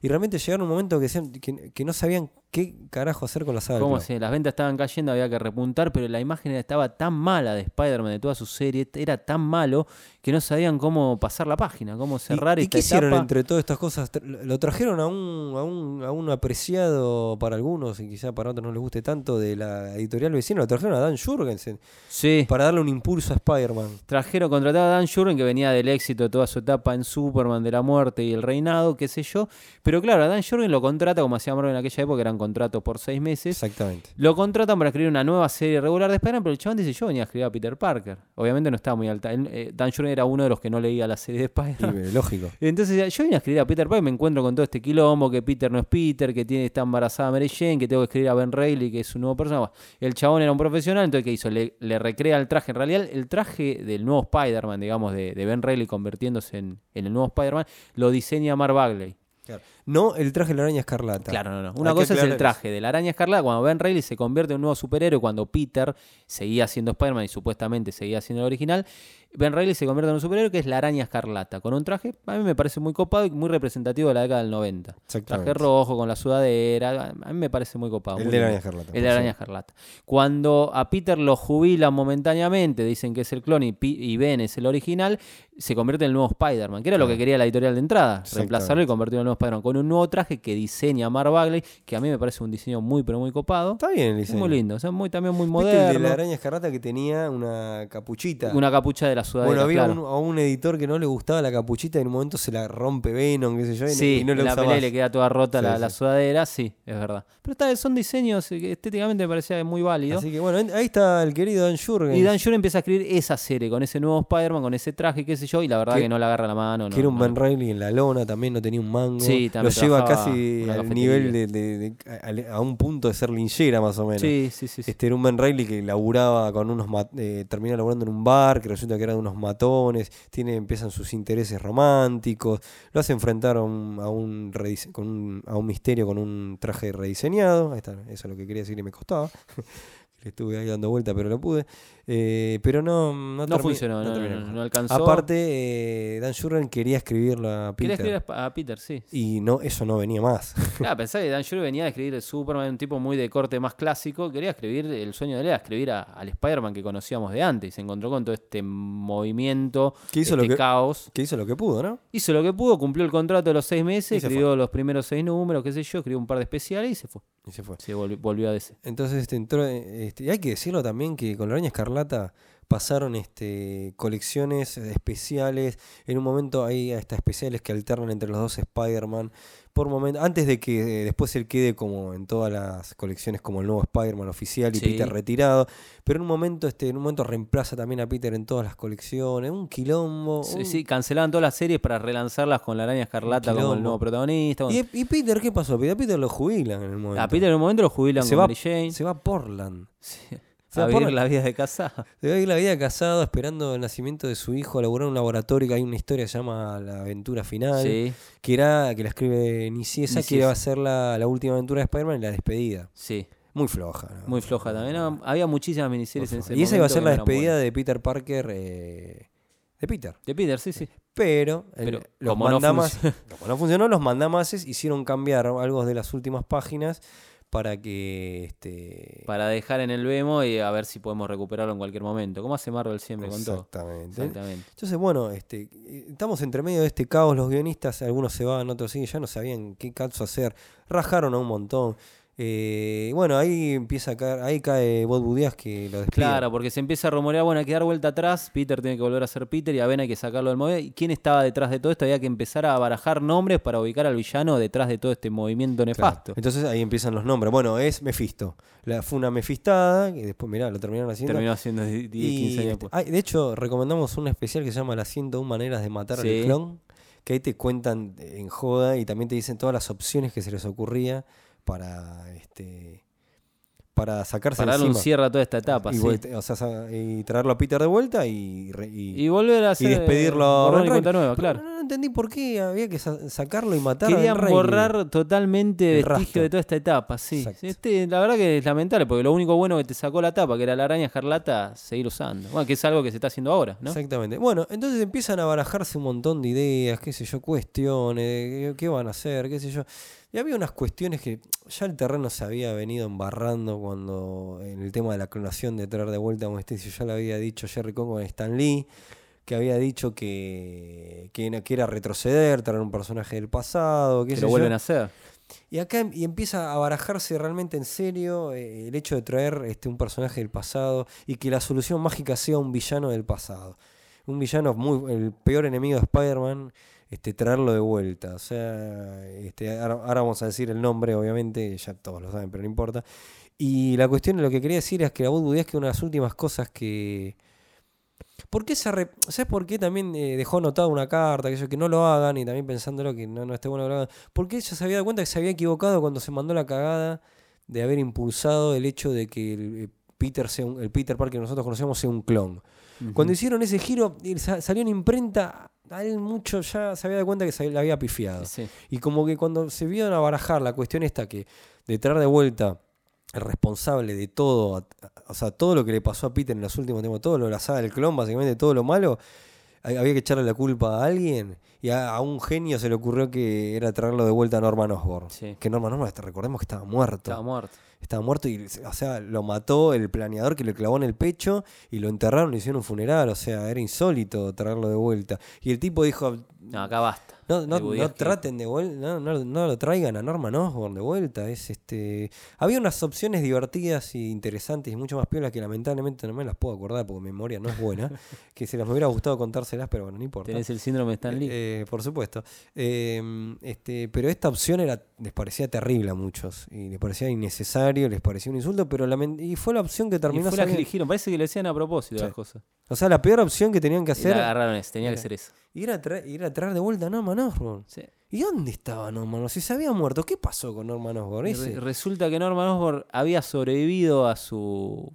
S2: Y realmente llegaron a un momento que, decían que, que no sabían qué carajo hacer con la saga. Clon.
S3: si las ventas estaban cayendo, había que repuntar, pero la imagen estaba tan mala de Spider-Man, de toda su serie, era tan malo que no sabían cómo pasar la página, cómo cerrar
S2: ¿Y, y
S3: esta
S2: qué hicieron
S3: etapa.
S2: entre todas estas cosas? Lo trajeron a un, a, un, a un apreciado para algunos y quizá para otros no les guste tanto de la editorial vecina. Lo trajeron a Dan Jurgensen
S3: Sí,
S2: para darle un impulso a Spider-Man.
S3: trajeron, contratado a Dan Jurgen, que venía del éxito de toda su etapa en Superman, de la muerte y el reinado, qué sé yo. Pero claro, a Dan Jurgen lo contrata, como hacía Marvel en aquella época, eran contratos por seis meses.
S2: Exactamente.
S3: Lo contratan para escribir una nueva serie regular de Spider-Man, pero el chabón dice, yo venía a escribir a Peter Parker. Obviamente no estaba muy alta. Él, eh, Dan Jurgen era uno de los que no leía la serie de Spider-Man.
S2: eh, lógico.
S3: Entonces yo vine a escribir a Peter Parker, me encuentro con todo este quilombo, que Peter no es Peter, que tiene, está embarazada Mary Jane, que tengo que escribir a Ben Reilly, que es su nuevo personaje. El chabón era un profesional, entonces ¿qué hizo? Le, le recrea el traje. En realidad el traje del nuevo Spider-Man, digamos, de, de Ben Reilly convirtiéndose en, en el nuevo Spider-Man, lo diseña Mark Bagley.
S2: No el traje de la araña escarlata.
S3: Claro, no, no. Una
S2: Hay
S3: cosa es el traje de la araña escarlata cuando Ben Reilly se convierte en un nuevo superhéroe, cuando Peter seguía siendo Spider-Man y supuestamente seguía siendo el original. Ben Reilly se convierte en un superhéroe que es la araña escarlata, con un traje, a mí me parece muy copado y muy representativo de la década del 90.
S2: Exactamente.
S3: Traje rojo con la sudadera, a mí me parece muy copado.
S2: El
S3: muy
S2: de la araña escarlata.
S3: El de la araña escarlata. Cuando a Peter lo jubilan momentáneamente, dicen que es el clon y, Ben es el original, se convierte en el nuevo Spider-Man, que era lo que quería la editorial de entrada, reemplazarlo y convertirlo en el nuevo Spider-Man, con un nuevo traje que diseña Mark Bagley, que a mí me parece un diseño muy, pero muy copado.
S2: Está bien el
S3: Es
S2: diseño.
S3: muy lindo, o sea, muy, también muy
S2: ¿Viste el de la
S3: moderno.
S2: araña escarlata que tenía una capuchita?
S3: Una capucha de la sudadera,
S2: bueno, había
S3: claro.
S2: un- a un editor que no le gustaba la capuchita y en un momento se la rompe Venom, qué sé yo, y,
S3: Sí,
S2: y no
S3: la pelea le queda toda rota
S2: Sí,
S3: la,
S2: sí.
S3: la sudadera, sí, es verdad. Pero está, son diseños que estéticamente me parecía muy válido.
S2: Así que bueno, en- ahí está el querido Dan Jurgens.
S3: Y Dan Jurgen empieza a escribir esa serie con ese nuevo Spider-Man, con ese traje, qué sé yo, y la verdad
S2: Que-
S3: que, no le agarra la mano.
S2: que
S3: no-
S2: era un
S3: no-
S2: Ben Reilly en la lona, también no tenía un mango.
S3: Sí,
S2: Lo
S3: también
S2: lleva
S3: trabajaba
S2: casi al nivel de, de- de- a, a un punto de ser linchera más o menos.
S3: Sí, sí, sí.
S2: Este era un Ben Reilly que laburaba con unos eh, termina laburando en un bar, que resulta que era de unos matones, tiene, empiezan sus intereses románticos, lo hace enfrentar a un, con un- a un misterio con un traje rediseñado, está, eso es lo que quería decir y me costaba. Estuve ahí dando vuelta, pero lo pude. Eh, pero no, no,
S3: no funcionó, no, no- no alcanzó.
S2: Aparte, eh, Dan Jurgen quería escribirla a
S3: Quería
S2: Peter.
S3: escribir a Peter, sí.
S2: Y no, eso no venía más.
S3: Claro, pensá que Dan Jurgen venía a escribir Superman, un tipo muy de corte más clásico. Quería escribir, el sueño de él era escribir a- al Spider-Man que conocíamos de antes. Y se encontró con todo este movimiento,
S2: Que hizo
S3: este
S2: lo que-
S3: caos.
S2: que hizo lo que pudo, ¿no?
S3: Hizo lo que pudo, cumplió el contrato de los seis meses,
S2: Y se
S3: escribió los primeros seis números, qué sé yo, escribió un par de especiales y se fue.
S2: Y se fue.
S3: Se volvió, volvió a DC.
S2: Entonces este, entró, este, y hay que decirlo también que con la araña escarlata pasaron este, colecciones especiales. En un momento hay hasta especiales que alternan entre los dos Spider-Man. por momento, antes de que eh, después él quede como en todas las colecciones como el nuevo Spider-Man oficial y
S3: Sí.
S2: Peter retirado, pero en un momento este en un momento reemplaza también a Peter en todas las colecciones, un quilombo.
S3: Sí,
S2: un-
S3: sí, cancelaban todas las series para relanzarlas con la araña escarlata como el nuevo protagonista.
S2: ¿Y, y Peter qué pasó? Peter, a Peter lo jubilan en el momento.
S3: a Peter en un momento lo jubilan
S2: se
S3: con
S2: va,
S3: Mary Jane.
S2: se va a Portland.
S3: Sí.
S2: se va
S3: a vivir la vida de casada.
S2: Se va a ir la vida de casado esperando el nacimiento de su hijo, a laburar en un laboratorio que hay una historia que se llama La Aventura Final,
S3: Sí,
S2: que era que la escribe Niciesa, que iba a ser la, la última aventura de Spider-Man y la despedida.
S3: sí.
S2: Muy floja. ¿no?
S3: Muy floja también. No, había muchísimas miniseries en ese
S2: Y esa iba a ser la despedida
S3: buenas.
S2: de Peter Parker eh, de Peter.
S3: De Peter, sí, sí.
S2: Pero, el-
S3: Pero
S2: los
S3: como no
S2: mandamas- como no funcionó, los mandamases hicieron cambiar algo de las últimas páginas para que este
S3: Para dejar en el Vemo y a ver si podemos recuperarlo en cualquier momento. ¿Cómo hace Marvel siempre con todo?
S2: Exactamente.
S3: Exactamente.
S2: Entonces, bueno, este, estamos entre medio de este caos, los guionistas, algunos se van, otros siguen, ya no sabían qué caso hacer, rajaron a un montón. Eh, bueno, ahí empieza a caer, ahí cae Bob Budias que lo despide.
S3: Claro, porque se empieza a rumorear, bueno, hay que dar vuelta atrás, Peter tiene que volver a ser Peter y a Ben hay que sacarlo del movimiento. ¿Y quién estaba detrás de todo esto? Había que empezar a barajar nombres para ubicar al villano detrás de todo este movimiento
S2: Claro.
S3: nefasto.
S2: Entonces ahí empiezan los nombres. Bueno, es Mephisto. La, fue una mefistada, que después, mirá, lo terminaron haciendo.
S3: Terminó haciendo 10, 15
S2: Y,
S3: años
S2: este,
S3: después.
S2: ay, de hecho, recomendamos un especial que se llama Las 101 maneras de matar
S3: Sí.
S2: al clon, que ahí te cuentan en joda y también te dicen todas las opciones que se les ocurría para este para sacarse
S3: Para darle un
S2: encima.
S3: cierre a toda esta etapa,
S2: y,
S3: sí.
S2: o sea, y traerlo a Peter de vuelta y, y-
S3: Y volver a
S2: y
S3: hacer.
S2: despedirlo a Ben
S3: y
S2: Reilly.
S3: nueva, claro.
S2: No, no entendí por qué había que sa- sacarlo y matar a Ben
S3: Querían borrar totalmente
S2: El
S3: vestigio
S2: rastro.
S3: de toda esta etapa, sí. Este, la verdad que es lamentable, porque lo único bueno que te sacó la tapa, que era la araña escarlata, seguir usando. Bueno, que es algo que se está haciendo ahora, ¿no?
S2: Exactamente. Bueno, entonces empiezan a barajarse un montón de ideas, qué sé yo, cuestiones, qué, qué van a hacer, qué sé yo. Y había unas cuestiones que ya el terreno se había venido embarrando cuando en el tema de la clonación de traer de vuelta a Stacy, ya lo había dicho Jerry Kong con Stan Lee, que había dicho que, que, no- que era retroceder, traer un personaje del pasado,
S3: Que lo
S2: yo.
S3: vuelven a hacer.
S2: Y acá em- y empieza a barajarse realmente en serio eh, el hecho de traer este, un personaje del pasado y que la solución mágica sea un villano del pasado. Un villano muy el peor enemigo de Spider-Man, este, traerlo de vuelta. O sea, este, ahora, ahora vamos a decir el nombre, obviamente, ya todos lo saben, pero no importa. Y la cuestión, lo que quería decir es que la Wood es que una de las últimas cosas que... ¿Por qué se ¿Sabes por qué también eh, dejó anotada una carta? Que, yo, que no lo hagan y también pensándolo que no, no esté bueno que lo hagan. Porque ella se había dado cuenta que se había equivocado cuando se mandó la cagada de haber impulsado el hecho de que el, eh, Peter, sea un- el Peter Parker que nosotros conocemos sea un clon. Cuando hicieron ese giro, sa- salió en imprenta, a él mucho ya se había dado cuenta que se le había pifiado.
S3: Sí.
S2: Y como que cuando se vieron a barajar la cuestión esta que de traer de vuelta el responsable de todo, o sea, todo lo que le pasó a Peter en los últimos tiempos, todo lo de la saga del clon, básicamente todo lo malo, había que echarle la culpa a alguien y a, a un genio se le ocurrió que era traerlo de vuelta a Norman Osborn.
S3: Sí.
S2: Que Norman Osborn, recordemos que estaba muerto.
S3: Estaba muerto.
S2: Estaba muerto y, o sea, lo mató el planeador que le clavó en el pecho y lo enterraron y hicieron un funeral. O sea, era insólito traerlo de vuelta. Y el tipo dijo,
S3: No, acá basta.
S2: No, no, no traten de vuelta, no, no, no lo traigan a Norman Osborn de vuelta. Es este. Había unas opciones divertidas y interesantes y mucho más piolas que lamentablemente no me las puedo acordar porque mi memoria no es buena. que se las me hubiera gustado contárselas, pero bueno, no importa.
S3: Tenés el síndrome de Stan Lee.
S2: Eh, por supuesto. Eh, este, pero esta opción era, les parecía terrible a muchos. Y les parecía innecesario, les parecía un insulto, pero y fue la opción que
S3: y
S2: terminó
S3: fue la que eligieron. Parece que le decían a propósito
S2: Sí.
S3: las cosas.
S2: O sea, la peor opción que tenían que
S3: Y
S2: hacer
S3: la agarraron tenía que ser eso.
S2: Era, traer, era traer de vuelta a Norman Osborn.
S3: Sí.
S2: ¿Y dónde estaba Norman Osborn? Si se había muerto, ¿qué pasó con Norman Osborn?
S3: Re- resulta que Norman Osborn había sobrevivido a su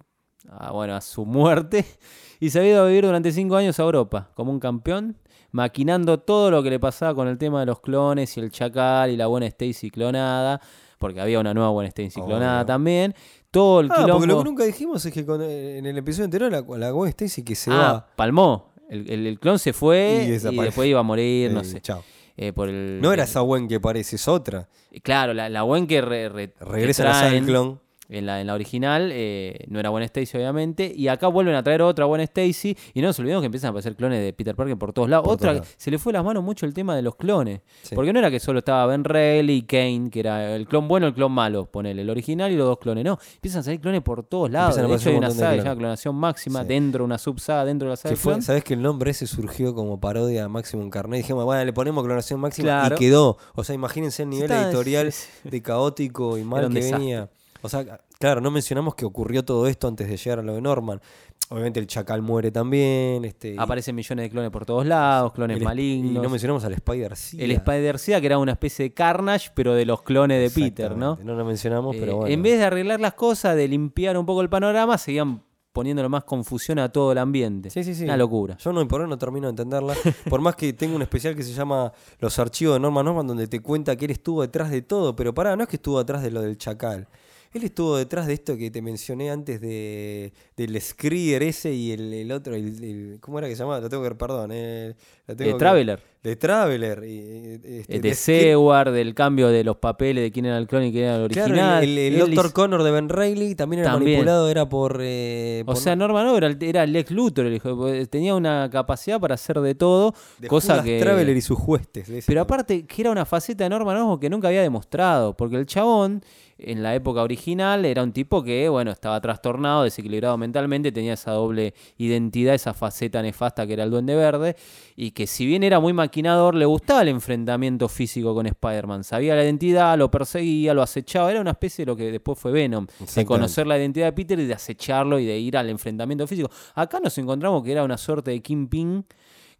S3: a, bueno, a su muerte y se había ido a vivir durante cinco años a Europa como un campeón, maquinando todo lo que le pasaba con el tema de los clones y el chacal y la buena Stacy clonada, porque había una nueva buena Stacy clonada también. Todo el
S2: Ah, porque lo que nunca dijimos es que con- en el episodio anterior la, la Gwen Stacy que se
S3: ah,
S2: va.
S3: palmó. El, el- el clon se fue
S2: Y
S3: después iba a morir, no sé.
S2: chao.
S3: eh, por el,
S2: No era esa Gwen que parece, es otra.
S3: Claro, la, la Gwen que re- re-
S2: Regresa
S3: que
S2: a la del clon.
S3: En la, en la original eh, no era Gwen Stacy, obviamente. Y acá vuelven a traer otra Gwen Stacy. Y no nos olvidemos que empiezan a aparecer clones de Peter Parker por todos lados.
S2: Por
S3: otra,
S2: todos lados.
S3: se le fue las manos mucho el tema de los clones.
S2: Sí.
S3: Porque no era que solo estaba Ben Reilly y Kane, que era el clon bueno y el clon malo. Ponele el original y los dos clones. No, empiezan a salir clones por todos lados.
S2: Empiezan
S3: De hecho, hay
S2: un
S3: una saga que se
S2: clones.
S3: llama Clonación Máxima,
S2: Sí.
S3: dentro, una subsaga dentro de la saga
S2: Que fue. ¿Sabés que el nombre ese surgió como parodia a Maximum Carnage? Dijimos, bueno, le ponemos clonación máxima
S3: Claro.
S2: y quedó. O sea, imagínense el nivel
S3: está,
S2: editorial
S3: es-
S2: de caótico y mal que
S3: desastre.
S2: venía. O sea, claro, no mencionamos que ocurrió todo esto antes de llegar a lo de Norman. Obviamente el Chacal muere también. Este,
S3: Aparecen millones de clones por todos lados, clones
S2: el-
S3: malignos.
S2: Y no mencionamos al Spider Sia.
S3: el spider que era una especie de Carnage, pero de los clones de Peter, ¿no?
S2: No lo mencionamos, pero
S3: Eh,
S2: bueno.
S3: En vez de arreglar las cosas, de limpiar un poco el panorama, seguían poniéndole más confusión a todo el ambiente.
S2: Sí, sí, sí.
S3: Una locura.
S2: Yo no, por ahora no termino de entenderla. Por más que tengo un especial que se llama Los archivos de Norman Norman, donde te cuenta que él estuvo detrás de todo. Pero pará, no es que estuvo detrás de lo del Chacal. Él estuvo detrás de esto que te mencioné antes de del Skrier ese y el, el otro, el, el- ¿cómo era que se llamaba? Lo tengo que ver, perdón. eh, lo tengo
S3: De
S2: que-
S3: Traveler,
S2: De Traveler. y, y, este,
S3: eh, de
S2: Skri-
S3: Seward, del cambio de los papeles de quién era el clon y quién era el
S2: Claro,
S3: original.
S2: el, el, Doctor
S3: hizo-
S2: Connor de Ben Reilly también era
S3: También.
S2: manipulado, era por... eh,
S3: O
S2: por-
S3: sea, Norman no era, Lex Luthor, el hijo, tenía una capacidad para hacer de todo,
S2: de
S3: cosa
S2: Judas
S3: que...
S2: Traveler y sus huestes. de
S3: Pero aparte que era una faceta de Norman Osborn que nunca había demostrado, porque el chabón en la época original era un tipo que, bueno, estaba trastornado, desequilibrado mentalmente, tenía esa doble identidad, esa faceta nefasta que era el Duende Verde, y que si bien era muy maquinador, le gustaba el enfrentamiento físico con Spider-Man. Sabía la identidad, lo perseguía, lo acechaba, era una especie de lo que después fue Venom, de conocer la identidad de Peter y de acecharlo y de ir al enfrentamiento físico. Acá nos encontramos que era una suerte de Kingpin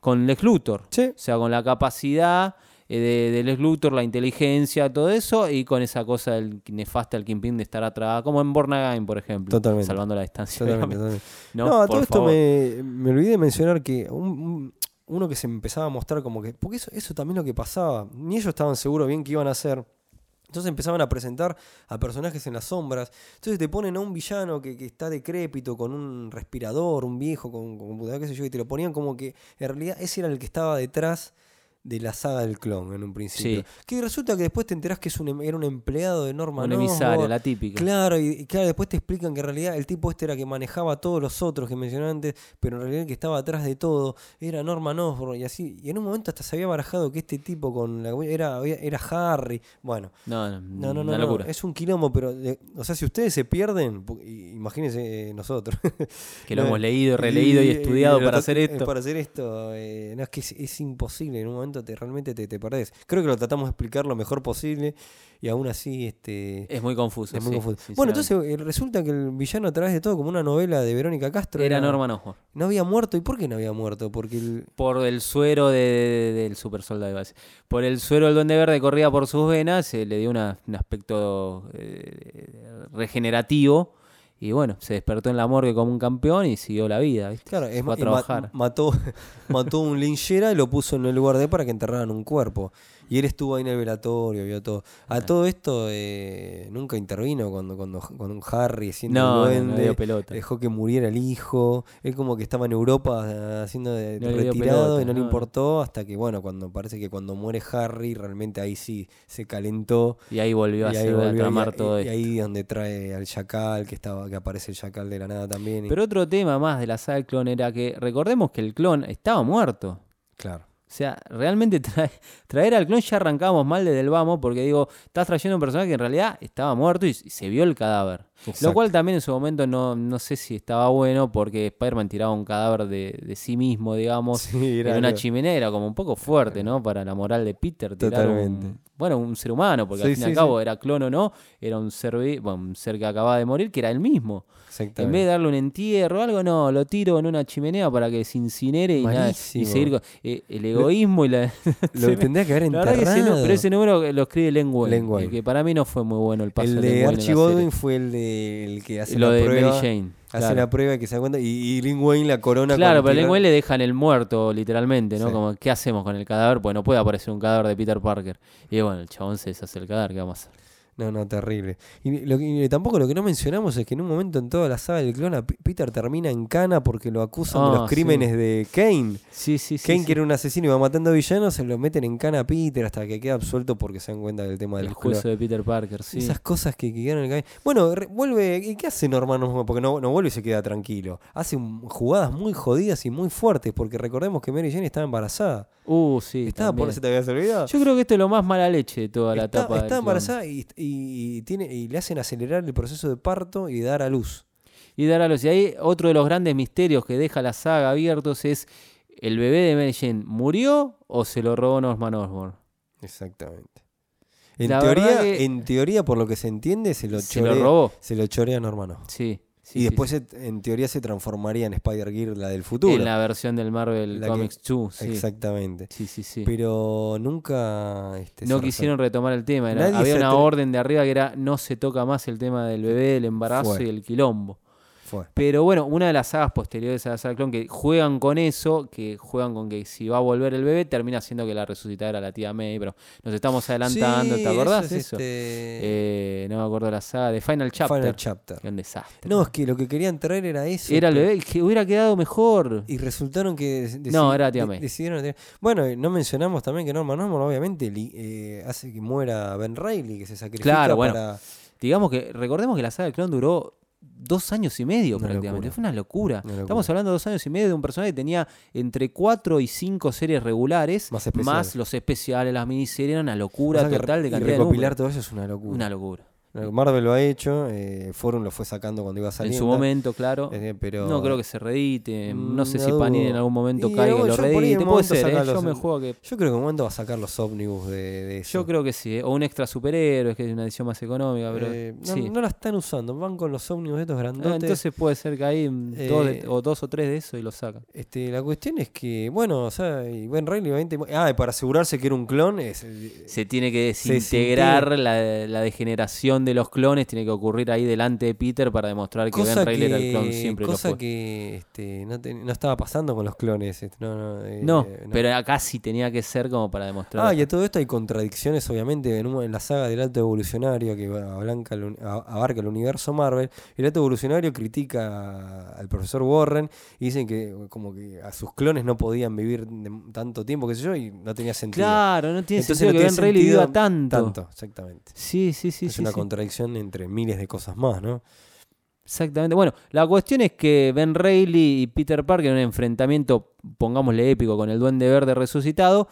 S3: con Lex Luthor.
S2: Sí.
S3: O sea, con la capacidad de, de Lex Luthor, la inteligencia, todo eso, y con esa cosa del nefasta el Kingpin de estar atrás, como en Born Again, por ejemplo.
S2: Totalmente.
S3: Salvando la distancia.
S2: Totalmente, totalmente.
S3: No,
S2: No, a todo esto me, me olvidé de mencionar que un- un- uno que se empezaba a mostrar como que. Porque eso, eso también es lo que pasaba. Ni ellos estaban seguros bien qué iban a hacer. Entonces empezaban a presentar a personajes en las sombras. Entonces te ponen a un villano que, que está decrépito, con un respirador, un viejo, con, con computadora, qué sé yo, y te lo ponían como que en realidad ese era el que estaba detrás de la saga del clon en un principio.
S3: Sí.
S2: Que resulta que después te enterás que es un, em- era un empleado de Norman
S3: Un emisario, la típica.
S2: Claro, y, y claro, después te explican que en realidad el tipo este era que manejaba a todos los otros que mencioné antes, pero en realidad el que estaba atrás de todo era Norman Osborn y así. Y en un momento hasta se había barajado que este tipo con la era, era Harry. Bueno,
S3: No, no,
S2: no, no,
S3: una
S2: no,
S3: locura.
S2: es un quilombo, pero de- o sea, si ustedes se pierden, imagínense eh, nosotros.
S3: Que lo hemos leído, releído y, estudiado para hacer
S2: eh,
S3: esto.
S2: Para hacer esto, eh, no, es que es, es imposible. En un momento te realmente te, te perdés. Creo que lo tratamos de explicar lo mejor posible y aún así este,
S3: Es muy confuso.
S2: es muy
S3: sí,
S2: confuso. Bueno, entonces eh, resulta que el villano a través de todo, como una novela de Verónica Castro,
S3: Era Norman Osborn.
S2: No había muerto. ¿Y por qué no había muerto? Porque el...
S3: Por el suero de- de- del super soldado, decir. Por el suero del Duende Verde corría por sus venas, se le dio una- un aspecto eh, regenerativo. Y bueno, se despertó en la morgue como un campeón y siguió la vida, ¿viste?
S2: Claro, es
S3: Fue a trabajar.
S2: mató, mató un linchera y lo puso en el lugar de para que enterraran un cuerpo. Y él estuvo ahí en el velatorio, vio todo. A todo esto eh, nunca intervino cuando, cuando, cuando Harry siendo
S3: No, no, no
S2: duende,
S3: pelota.
S2: dejó que muriera el hijo. Él como que estaba en Europa eh, haciendo de,
S3: No
S2: retirado
S3: pelota,
S2: y no, le
S3: no, no.
S2: importó hasta que, bueno, cuando parece que cuando muere Harry, realmente ahí sí se calentó.
S3: Y ahí volvió a,
S2: y
S3: hacer, a
S2: volvió,
S3: tramar
S2: y-
S3: todo
S2: y,
S3: esto.
S2: ahí donde trae al chacal, que estaba, que aparece el chacal de la nada también. y-
S3: Pero otro tema más de la saga del clon era que recordemos que el clon estaba muerto.
S2: claro.
S3: O sea, realmente trae- traer al clon ya arrancábamos mal desde el vamos, porque digo, estás trayendo un personaje que en realidad estaba muerto y se vio el cadáver. Lo cual también en su momento no, no sé si estaba bueno, porque Spider-Man tiraba un cadáver de, de sí mismo, digamos,
S2: Sí,
S3: en una
S2: algo-
S3: chimenea, era como un poco fuerte, ¿no? Para la moral de Peter. tirar un-
S2: Totalmente.
S3: bueno, un ser humano, porque al fin y
S2: sí,
S3: al cabo era clon o no, era un ser, bueno, un ser que acababa de morir, que era el mismo. En vez de darle un entierro o algo, no, lo tiro en una chimenea para que se incinere y, nada, y seguir con eh, el egoísmo y la...
S2: Lo
S3: se me-
S2: tendría que haber
S3: la verdad que ese
S2: enterrado.
S3: pero ese número lo escribe Len que para mí no fue muy bueno el paso
S2: el de
S3: la
S2: Archie fue el de el que hace
S3: lo
S2: la
S3: de
S2: prueba.
S3: Mary Jane.
S2: Hace
S3: claro.
S2: la prueba y que se da cuenta. Y, y Lin Wayne la corona
S3: Claro, pero a
S2: tirar-
S3: Wein le dejan el muerto, literalmente, ¿no?
S2: Sí.
S3: Como, ¿qué hacemos con el cadáver? Pues no puede aparecer un cadáver de Peter Parker. Y bueno, el chabón se deshace el cadáver, ¿qué vamos a hacer?
S2: No, no, terrible. Y, lo y tampoco lo que no mencionamos es que en un momento en toda la saga del clon, a P- Peter termina en cana porque lo acusan de
S3: Ah,
S2: los crímenes de Kane.
S3: Sí, sí, sí.
S2: Kane,
S3: sí.
S2: que era un asesino y va matando villanos, se lo meten en cana a Peter hasta que queda absuelto porque se dan cuenta del tema de
S3: el juicio de Peter Parker, sí.
S2: Esas cosas que, que quedaron en el camino. Bueno, re- vuelve. ¿Y qué hace Norman Osborn? Porque no, no vuelve y se queda tranquilo. Hace jugadas muy jodidas y muy fuertes. Porque recordemos que Mary Jane estaba embarazada.
S3: Uh, sí.
S2: estaba por si te habías olvidado.
S3: Yo creo que esto es lo más mala leche de toda la
S2: Está-
S3: etapa.
S2: está embarazada y, y- y tiene, y le hacen acelerar el proceso de parto y dar a luz.
S3: Y Daralos, y ahí otro de los grandes misterios que deja la saga abiertos es: ¿el bebé de Mary Jane murió o se lo robó Norman Osborn?
S2: Exactamente. En
S3: La
S2: teoría, en teoría, por lo que se entiende, se lo,
S3: Se lo
S2: chorea,
S3: robó.
S2: se lo chorea Norman Osborn.
S3: Sí. Sí,
S2: y después,
S3: sí.
S2: se- en teoría, se transformaría en Spider-Gear, la del futuro.
S3: En la versión del Marvel
S2: La que-
S3: Comics 2. Sí.
S2: Exactamente.
S3: Sí, sí, sí.
S2: Pero nunca. este,
S3: no quisieron retomar el tema. era- había una orden de arriba que era no se toca más el tema del bebé, el embarazo
S2: Fue.
S3: y el quilombo.
S2: Fue.
S3: Pero bueno, una de las sagas posteriores a la saga clon que juegan con eso, que juegan con que si va a volver el bebé, termina siendo que la resucitada era la tía May, pero nos estamos adelantando,
S2: Sí,
S3: ¿te acordás
S2: eso
S3: de
S2: es
S3: eso?
S2: este,
S3: Eh, no me acuerdo la saga de Final Chapter.
S2: Final Chapter.
S3: Que un desastre.
S2: No, es que lo que querían traer era eso.
S3: era el bebé que hubiera quedado mejor.
S2: Y resultaron que.
S3: No, era tía
S2: de-
S3: May.
S2: Decidieron Bueno, y no mencionamos también que Norman Osborn, obviamente, eh, hace que muera Ben Reilly, que se sacrifica
S3: Claro, bueno.
S2: para.
S3: Digamos que, recordemos que la saga del clon duró dos años y medio
S2: Una
S3: prácticamente.
S2: locura.
S3: Fue una locura.
S2: Una locura.
S3: Estamos hablando de dos años y medio de un personaje que tenía entre cuatro y cinco series regulares,
S2: Más
S3: los especiales, las miniseries, era una locura
S2: O sea que
S3: total de
S2: y
S3: cantidad de
S2: recopilar todo eso es una locura.
S3: Una locura.
S2: Marvel lo ha hecho, eh, Forum lo fue sacando cuando iba
S3: En
S2: saliendo.
S3: su momento, claro.
S2: eh, pero
S3: No creo que se redite. No sé
S2: Mm,
S3: si Panini en algún momento
S2: Y
S3: caiga y lo
S2: ahí en un
S3: Puede ser, ¿eh? Yo me
S2: en-
S3: juego que.
S2: Yo creo que en un momento va a sacar los ómnibus de, de eso.
S3: Yo creo que sí. ¿eh? O un extra superhéroes, que es una edición más económica. Pero
S2: Eh, no,
S3: sí.
S2: no la están usando, van con los ómnibus de estos
S3: Ah,
S2: grandotes.
S3: entonces puede ser que hay mm, dos, de- o dos o tres de eso y lo sacan.
S2: Este, la cuestión es que, bueno, o sea, y Ben Reilly obviamente. Ah, y para asegurarse que era un clon, es,
S3: se tiene que
S2: se
S3: desintegrar la, la degeneración de los clones, tiene que ocurrir ahí delante de Peter para demostrar que
S2: cosa
S3: Ben Reilly era el clon siempre lo
S2: cosa
S3: fue.
S2: que este, no, te- no estaba pasando con los clones. este, no, no, eh,
S3: No,
S2: no.
S3: pero acá sí tenía que ser como para demostrar.
S2: Ah, y a todo esto hay contradicciones, obviamente, en, un- en la saga del alto evolucionario que ablanca abarca el universo Marvel. El alto evolucionario critica al profesor Warren y dicen que como que a sus clones no podían vivir de tanto tiempo, qué sé yo, y no tenía sentido.
S3: claro, no tiene
S2: Entonces
S3: sentido que Ben Reilly viva tanto.
S2: Tanto, exactamente.
S3: Sí, sí, sí.
S2: es
S3: sí,
S2: una
S3: sí.
S2: Contradicción entre miles de cosas más, ¿no?
S3: Exactamente. Bueno, la cuestión es que Ben Reilly y Peter Parker en un enfrentamiento, pongámosle épico, con el Duende Verde resucitado,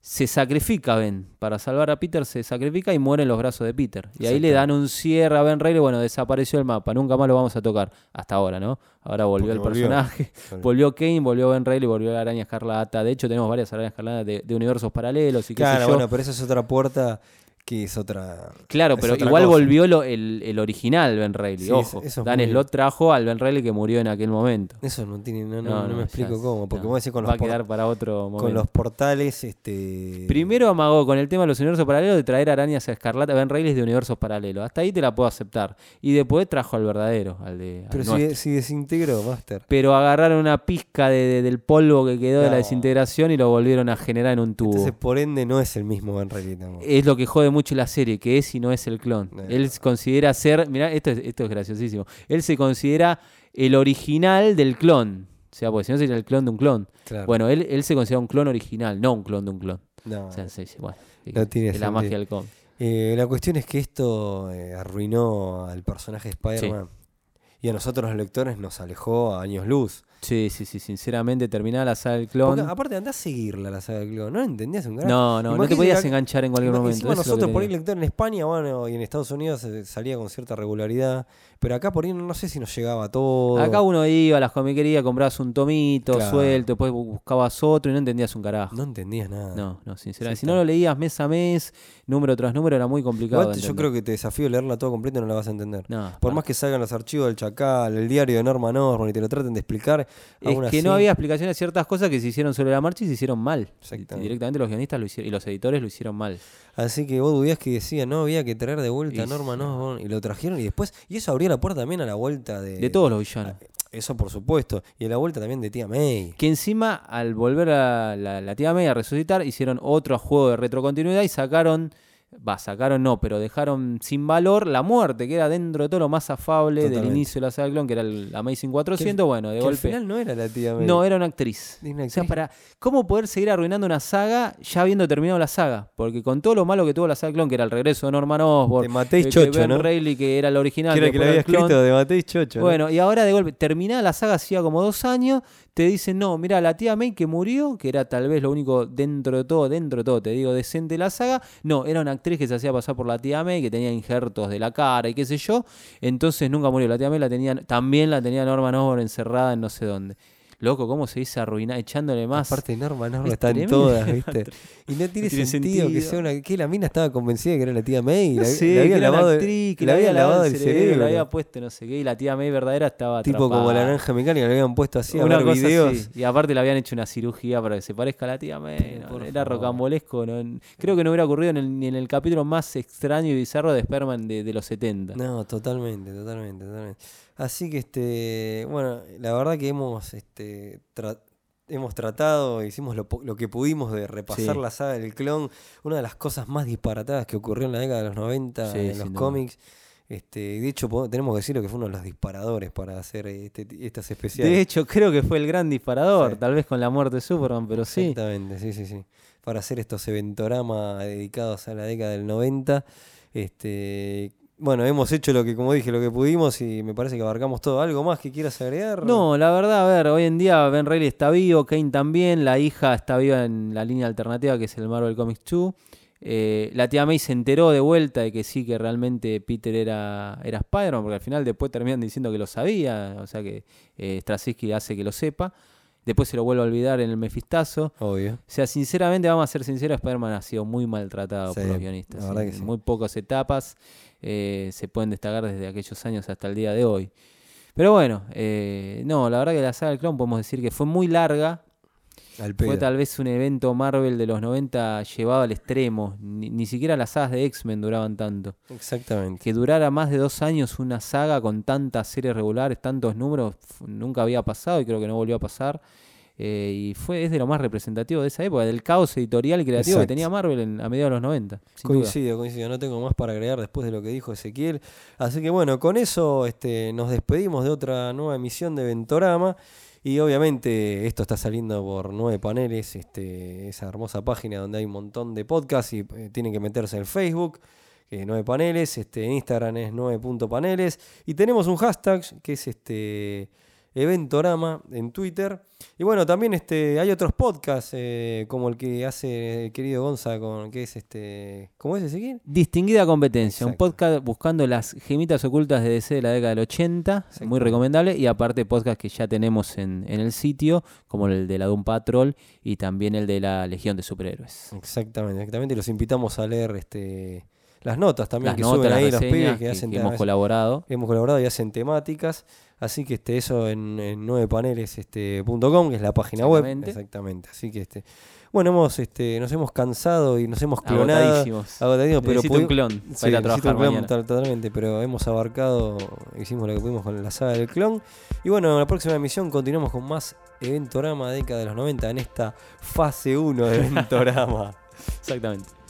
S3: se sacrifica Ben. Para salvar a Peter se sacrifica y muere en los brazos de Peter. Y ahí le dan un cierre a Ben Reilly, bueno, desapareció el mapa, nunca más lo vamos a tocar. Hasta ahora, ¿no? Ahora volvió
S2: Porque
S3: el
S2: volvió.
S3: personaje. Volvió Kane, volvió Ben Reilly, volvió la araña escarlata. De hecho, tenemos varias arañas escarlatas de, de universos paralelos y qué sé
S2: Claro,
S3: yo.
S2: bueno, pero esa es otra puerta que es otra.
S3: Claro,
S2: es
S3: pero
S2: otra
S3: igual
S2: cosa.
S3: volvió lo- el, el original Ben Reilly,
S2: Sí,
S3: ojo.
S2: es
S3: Dan
S2: muy-
S3: Slott trajo al Ben Reilly que murió en aquel momento.
S2: Eso no tiene, no, no,
S3: No,
S2: no
S3: no,
S2: me explico cómo, porque vos decís con
S3: Va
S2: los,
S3: a
S2: por-
S3: quedar para otro momento.
S2: con los portales, este.
S3: Primero amagó con el tema de los universos paralelos de traer arañas a escarlata Ben Reilly de universos paralelos. Hasta ahí te la puedo aceptar. Y después trajo al verdadero, al de. al
S2: Pero si, si desintegró, Master.
S3: Pero agarraron una pizca de- de- del polvo que quedó de la desintegración y lo volvieron a generar en un tubo.
S2: Entonces, por ende, no es el mismo Ben Reilly tampoco.
S3: es lo que jode mucho la serie, que es y no es el clon.
S2: No.
S3: Él se considera ser, mirá, esto es, esto es graciosísimo, él se considera el original del clon. O sea, porque si no sería el clon de un clon.
S2: Claro.
S3: Bueno, él, él se considera un clon original, no un clon de un clon.
S2: No,
S3: O sea, sí, sí, bueno,
S2: No tiene
S3: es la magia del cómic.
S2: Eh, la cuestión es que esto eh, arruinó al personaje de Spider-Man. Y a nosotros los lectores nos alejó a años luz.
S3: Sí, sí, sí, sinceramente terminada la saga del clon.
S2: Porque, aparte, andás a seguirla la saga del clon. No entendías un carajo.
S3: No, no, no te podías enganchar en cualquier
S2: Encima
S3: momento. que
S2: nosotros por
S3: tenía.
S2: lector en España, bueno, y en Estados Unidos eh, salía con cierta regularidad. Pero acá por ahí no sé si nos llegaba todo.
S3: Acá uno iba a las comiquerías, comprabas un tomito
S2: Claro.
S3: suelto, después bu- buscabas otro y no entendías un carajo.
S2: No entendías nada.
S3: No, no, sinceramente.
S2: Sí,
S3: si no lo leías mes a mes, número tras número, era muy complicado.
S2: Igual yo creo que te desafío leerla todo completo y no la vas a entender.
S3: No,
S2: Por más que salgan los archivos del Chacal, el diario de Norman Osborn y te lo traten de explicar,
S3: Es que
S2: así-
S3: no había explicaciones a ciertas cosas que se hicieron sobre la marcha y se hicieron mal.
S2: Exactamente.
S3: Directamente los guionistas lo hicieron y los editores lo hicieron mal.
S2: Así que vos dudías que decía, no, había que traer de vuelta a
S3: Y
S2: Norman y lo trajeron y después, y eso abría la puerta también a la vuelta de...
S3: De todos los villanos.
S2: Eso por supuesto, y a la vuelta también de Tía May.
S3: Que encima, al volver a la, la tía May a resucitar, hicieron otro juego de retrocontinuidad y sacaron Va, sacaron no, pero dejaron sin valor la muerte, que era dentro de todo lo más afable del inicio de la saga del clon, que era el Amazing 400. bueno, de
S2: Que al
S3: golpe.
S2: final no era la tía May.
S3: No, era una actriz. O sea, para cómo poder seguir arruinando una saga ya habiendo terminado la saga. Porque con todo lo malo que tuvo la saga del clon, que era el regreso de Norman Osborn,
S2: De Matei
S3: eh, que
S2: Chocho,
S3: Ben
S2: ¿no?
S3: Reilly, que era el original,
S2: Que era que le había escrito de Matei Chocho. ¿no?
S3: Bueno, y ahora de golpe, terminada la saga hacía como dos años, te dicen, no, mira, la tía May que murió, que era tal vez lo único dentro de todo, dentro de todo, te digo, decente de la saga, no, era una actriz que se hacía pasar por la tía May, que tenía injertos de la cara y qué sé yo, entonces nunca murió. La tía May la tenía, también la tenía Norman Osborn encerrada en no sé dónde. Loco, ¿cómo se dice arruinar, echándole más?
S2: Aparte Norma, Norma
S3: Es
S2: está en
S3: tremendo.
S2: todas, ¿viste? Y no tiene,
S3: tiene
S2: sentido, que sea una... Que la mina estaba convencida de que era la tía May.
S3: No
S2: la,
S3: sé,
S2: había lavado,
S3: actriz, que
S2: le había lavado el cerebro.
S3: le había puesto no sé qué, y la tía May verdadera estaba
S2: Tipo como la naranja mecánica, le habían puesto así a
S3: Una
S2: ver
S3: cosa
S2: videos.
S3: así. Y aparte le habían hecho una cirugía para que se parezca a la tía May. no, era rocambolesco. no- Creo que no hubiera ocurrido en el- ni en el capítulo más extraño y bizarro de Sperman de, de los 70.
S2: No, totalmente, totalmente, totalmente. Así que, este, bueno, la verdad que hemos, este, tra- hemos tratado, hicimos lo, que pudimos de repasar
S3: Sí.
S2: la saga del clon, una de las cosas más disparatadas que ocurrió en la década de los 90
S3: Sí,
S2: en los cómics. Este, de hecho, tenemos que decir que fue uno de los disparadores para hacer este, estas especiales.
S3: De hecho, creo que fue el gran disparador,
S2: Sí.
S3: tal vez con la muerte de Superman, pero sí.
S2: Exactamente, sí, sí, sí. Para hacer estos eventoramas dedicados a la década del 90. Este, bueno, hemos hecho lo que, como dije, lo que pudimos y me parece que abarcamos todo. ¿Algo más que quieras agregar?
S3: No, la verdad, a ver, hoy en día Ben Reilly está vivo, Kane también, la hija está viva en la línea alternativa que es el Marvel Comics 2. Eh, la tía May se enteró de vuelta de que sí, que realmente Peter era, era Spider-Man, porque al final después terminan diciendo que lo sabía, o sea que eh, Straczynski hace que lo sepa. Después se lo vuelve a olvidar en el Mefistazo.
S2: Obvio.
S3: O sea, sinceramente, vamos a ser sinceros, Spider-Man ha sido muy maltratado
S2: Sí,
S3: por los guionistas. En
S2: que sí.
S3: Muy pocas etapas eh, se pueden destacar desde aquellos años hasta el día de hoy. Pero bueno, eh, no, la verdad que la saga del clon podemos decir que fue muy larga.
S2: Al
S3: Fue tal vez un evento Marvel de los 90 llevado al extremo. Ni, ni siquiera las sagas de X-Men duraban tanto.
S2: Exactamente.
S3: Que durara más de dos años una saga con tantas series regulares, tantos números, nunca había pasado y creo que no volvió a pasar. Eh, y fue es de lo más representativo de esa época, del caos editorial y creativo que tenía Marvel en- a mediados de los 90. sin duda.
S2: Coincido, coincido. No tengo más para agregar después de lo que dijo Ezequiel. Así que bueno, con eso este, nos despedimos de otra nueva emisión de Ventorama. Y obviamente esto está saliendo por nueve paneles, este, esa hermosa página donde hay un montón de podcasts y eh, tienen que meterse en Facebook, que es nueve paneles, este, en Instagram es 9.paneles. Y tenemos un hashtag que es este Eventorama en Twitter. Y bueno, también este, hay otros podcasts, eh, como el que hace el querido Gonza, con, que es este. ¿Cómo es Ezequiel?
S3: Distinguida competencia, un podcast buscando las gemitas ocultas de DC de la década del 80,
S2: Exacto.
S3: muy recomendable, y aparte podcast que ya tenemos en, en el sitio, como el de la Doom Patrol y también el de la Legión de Superhéroes.
S2: Exactamente, exactamente. Y los invitamos a leer este, las notas también
S3: Las
S2: que
S3: notas,
S2: suben ahí los
S3: reseñas
S2: pibes que,
S3: que,
S2: hacen
S3: que hemos colaborado.
S2: hemos colaborado y hacen temáticas. Así que este, eso en, en 9paneles este, punto com, que es la página web.
S3: Exactamente.
S2: Así que este. Bueno, hemos, este, nos hemos cansado y nos hemos clonado.
S3: Agotadísimos.
S2: Agotadísimos, pero
S3: un clon
S2: Sí,
S3: ir a trabajar
S2: un clon totalmente, pero hemos abarcado, hicimos lo que pudimos con la saga del clon. Y bueno, en la próxima emisión continuamos con más Eventorama década de los 90 en esta fase 1 de Eventorama.
S3: Exactamente.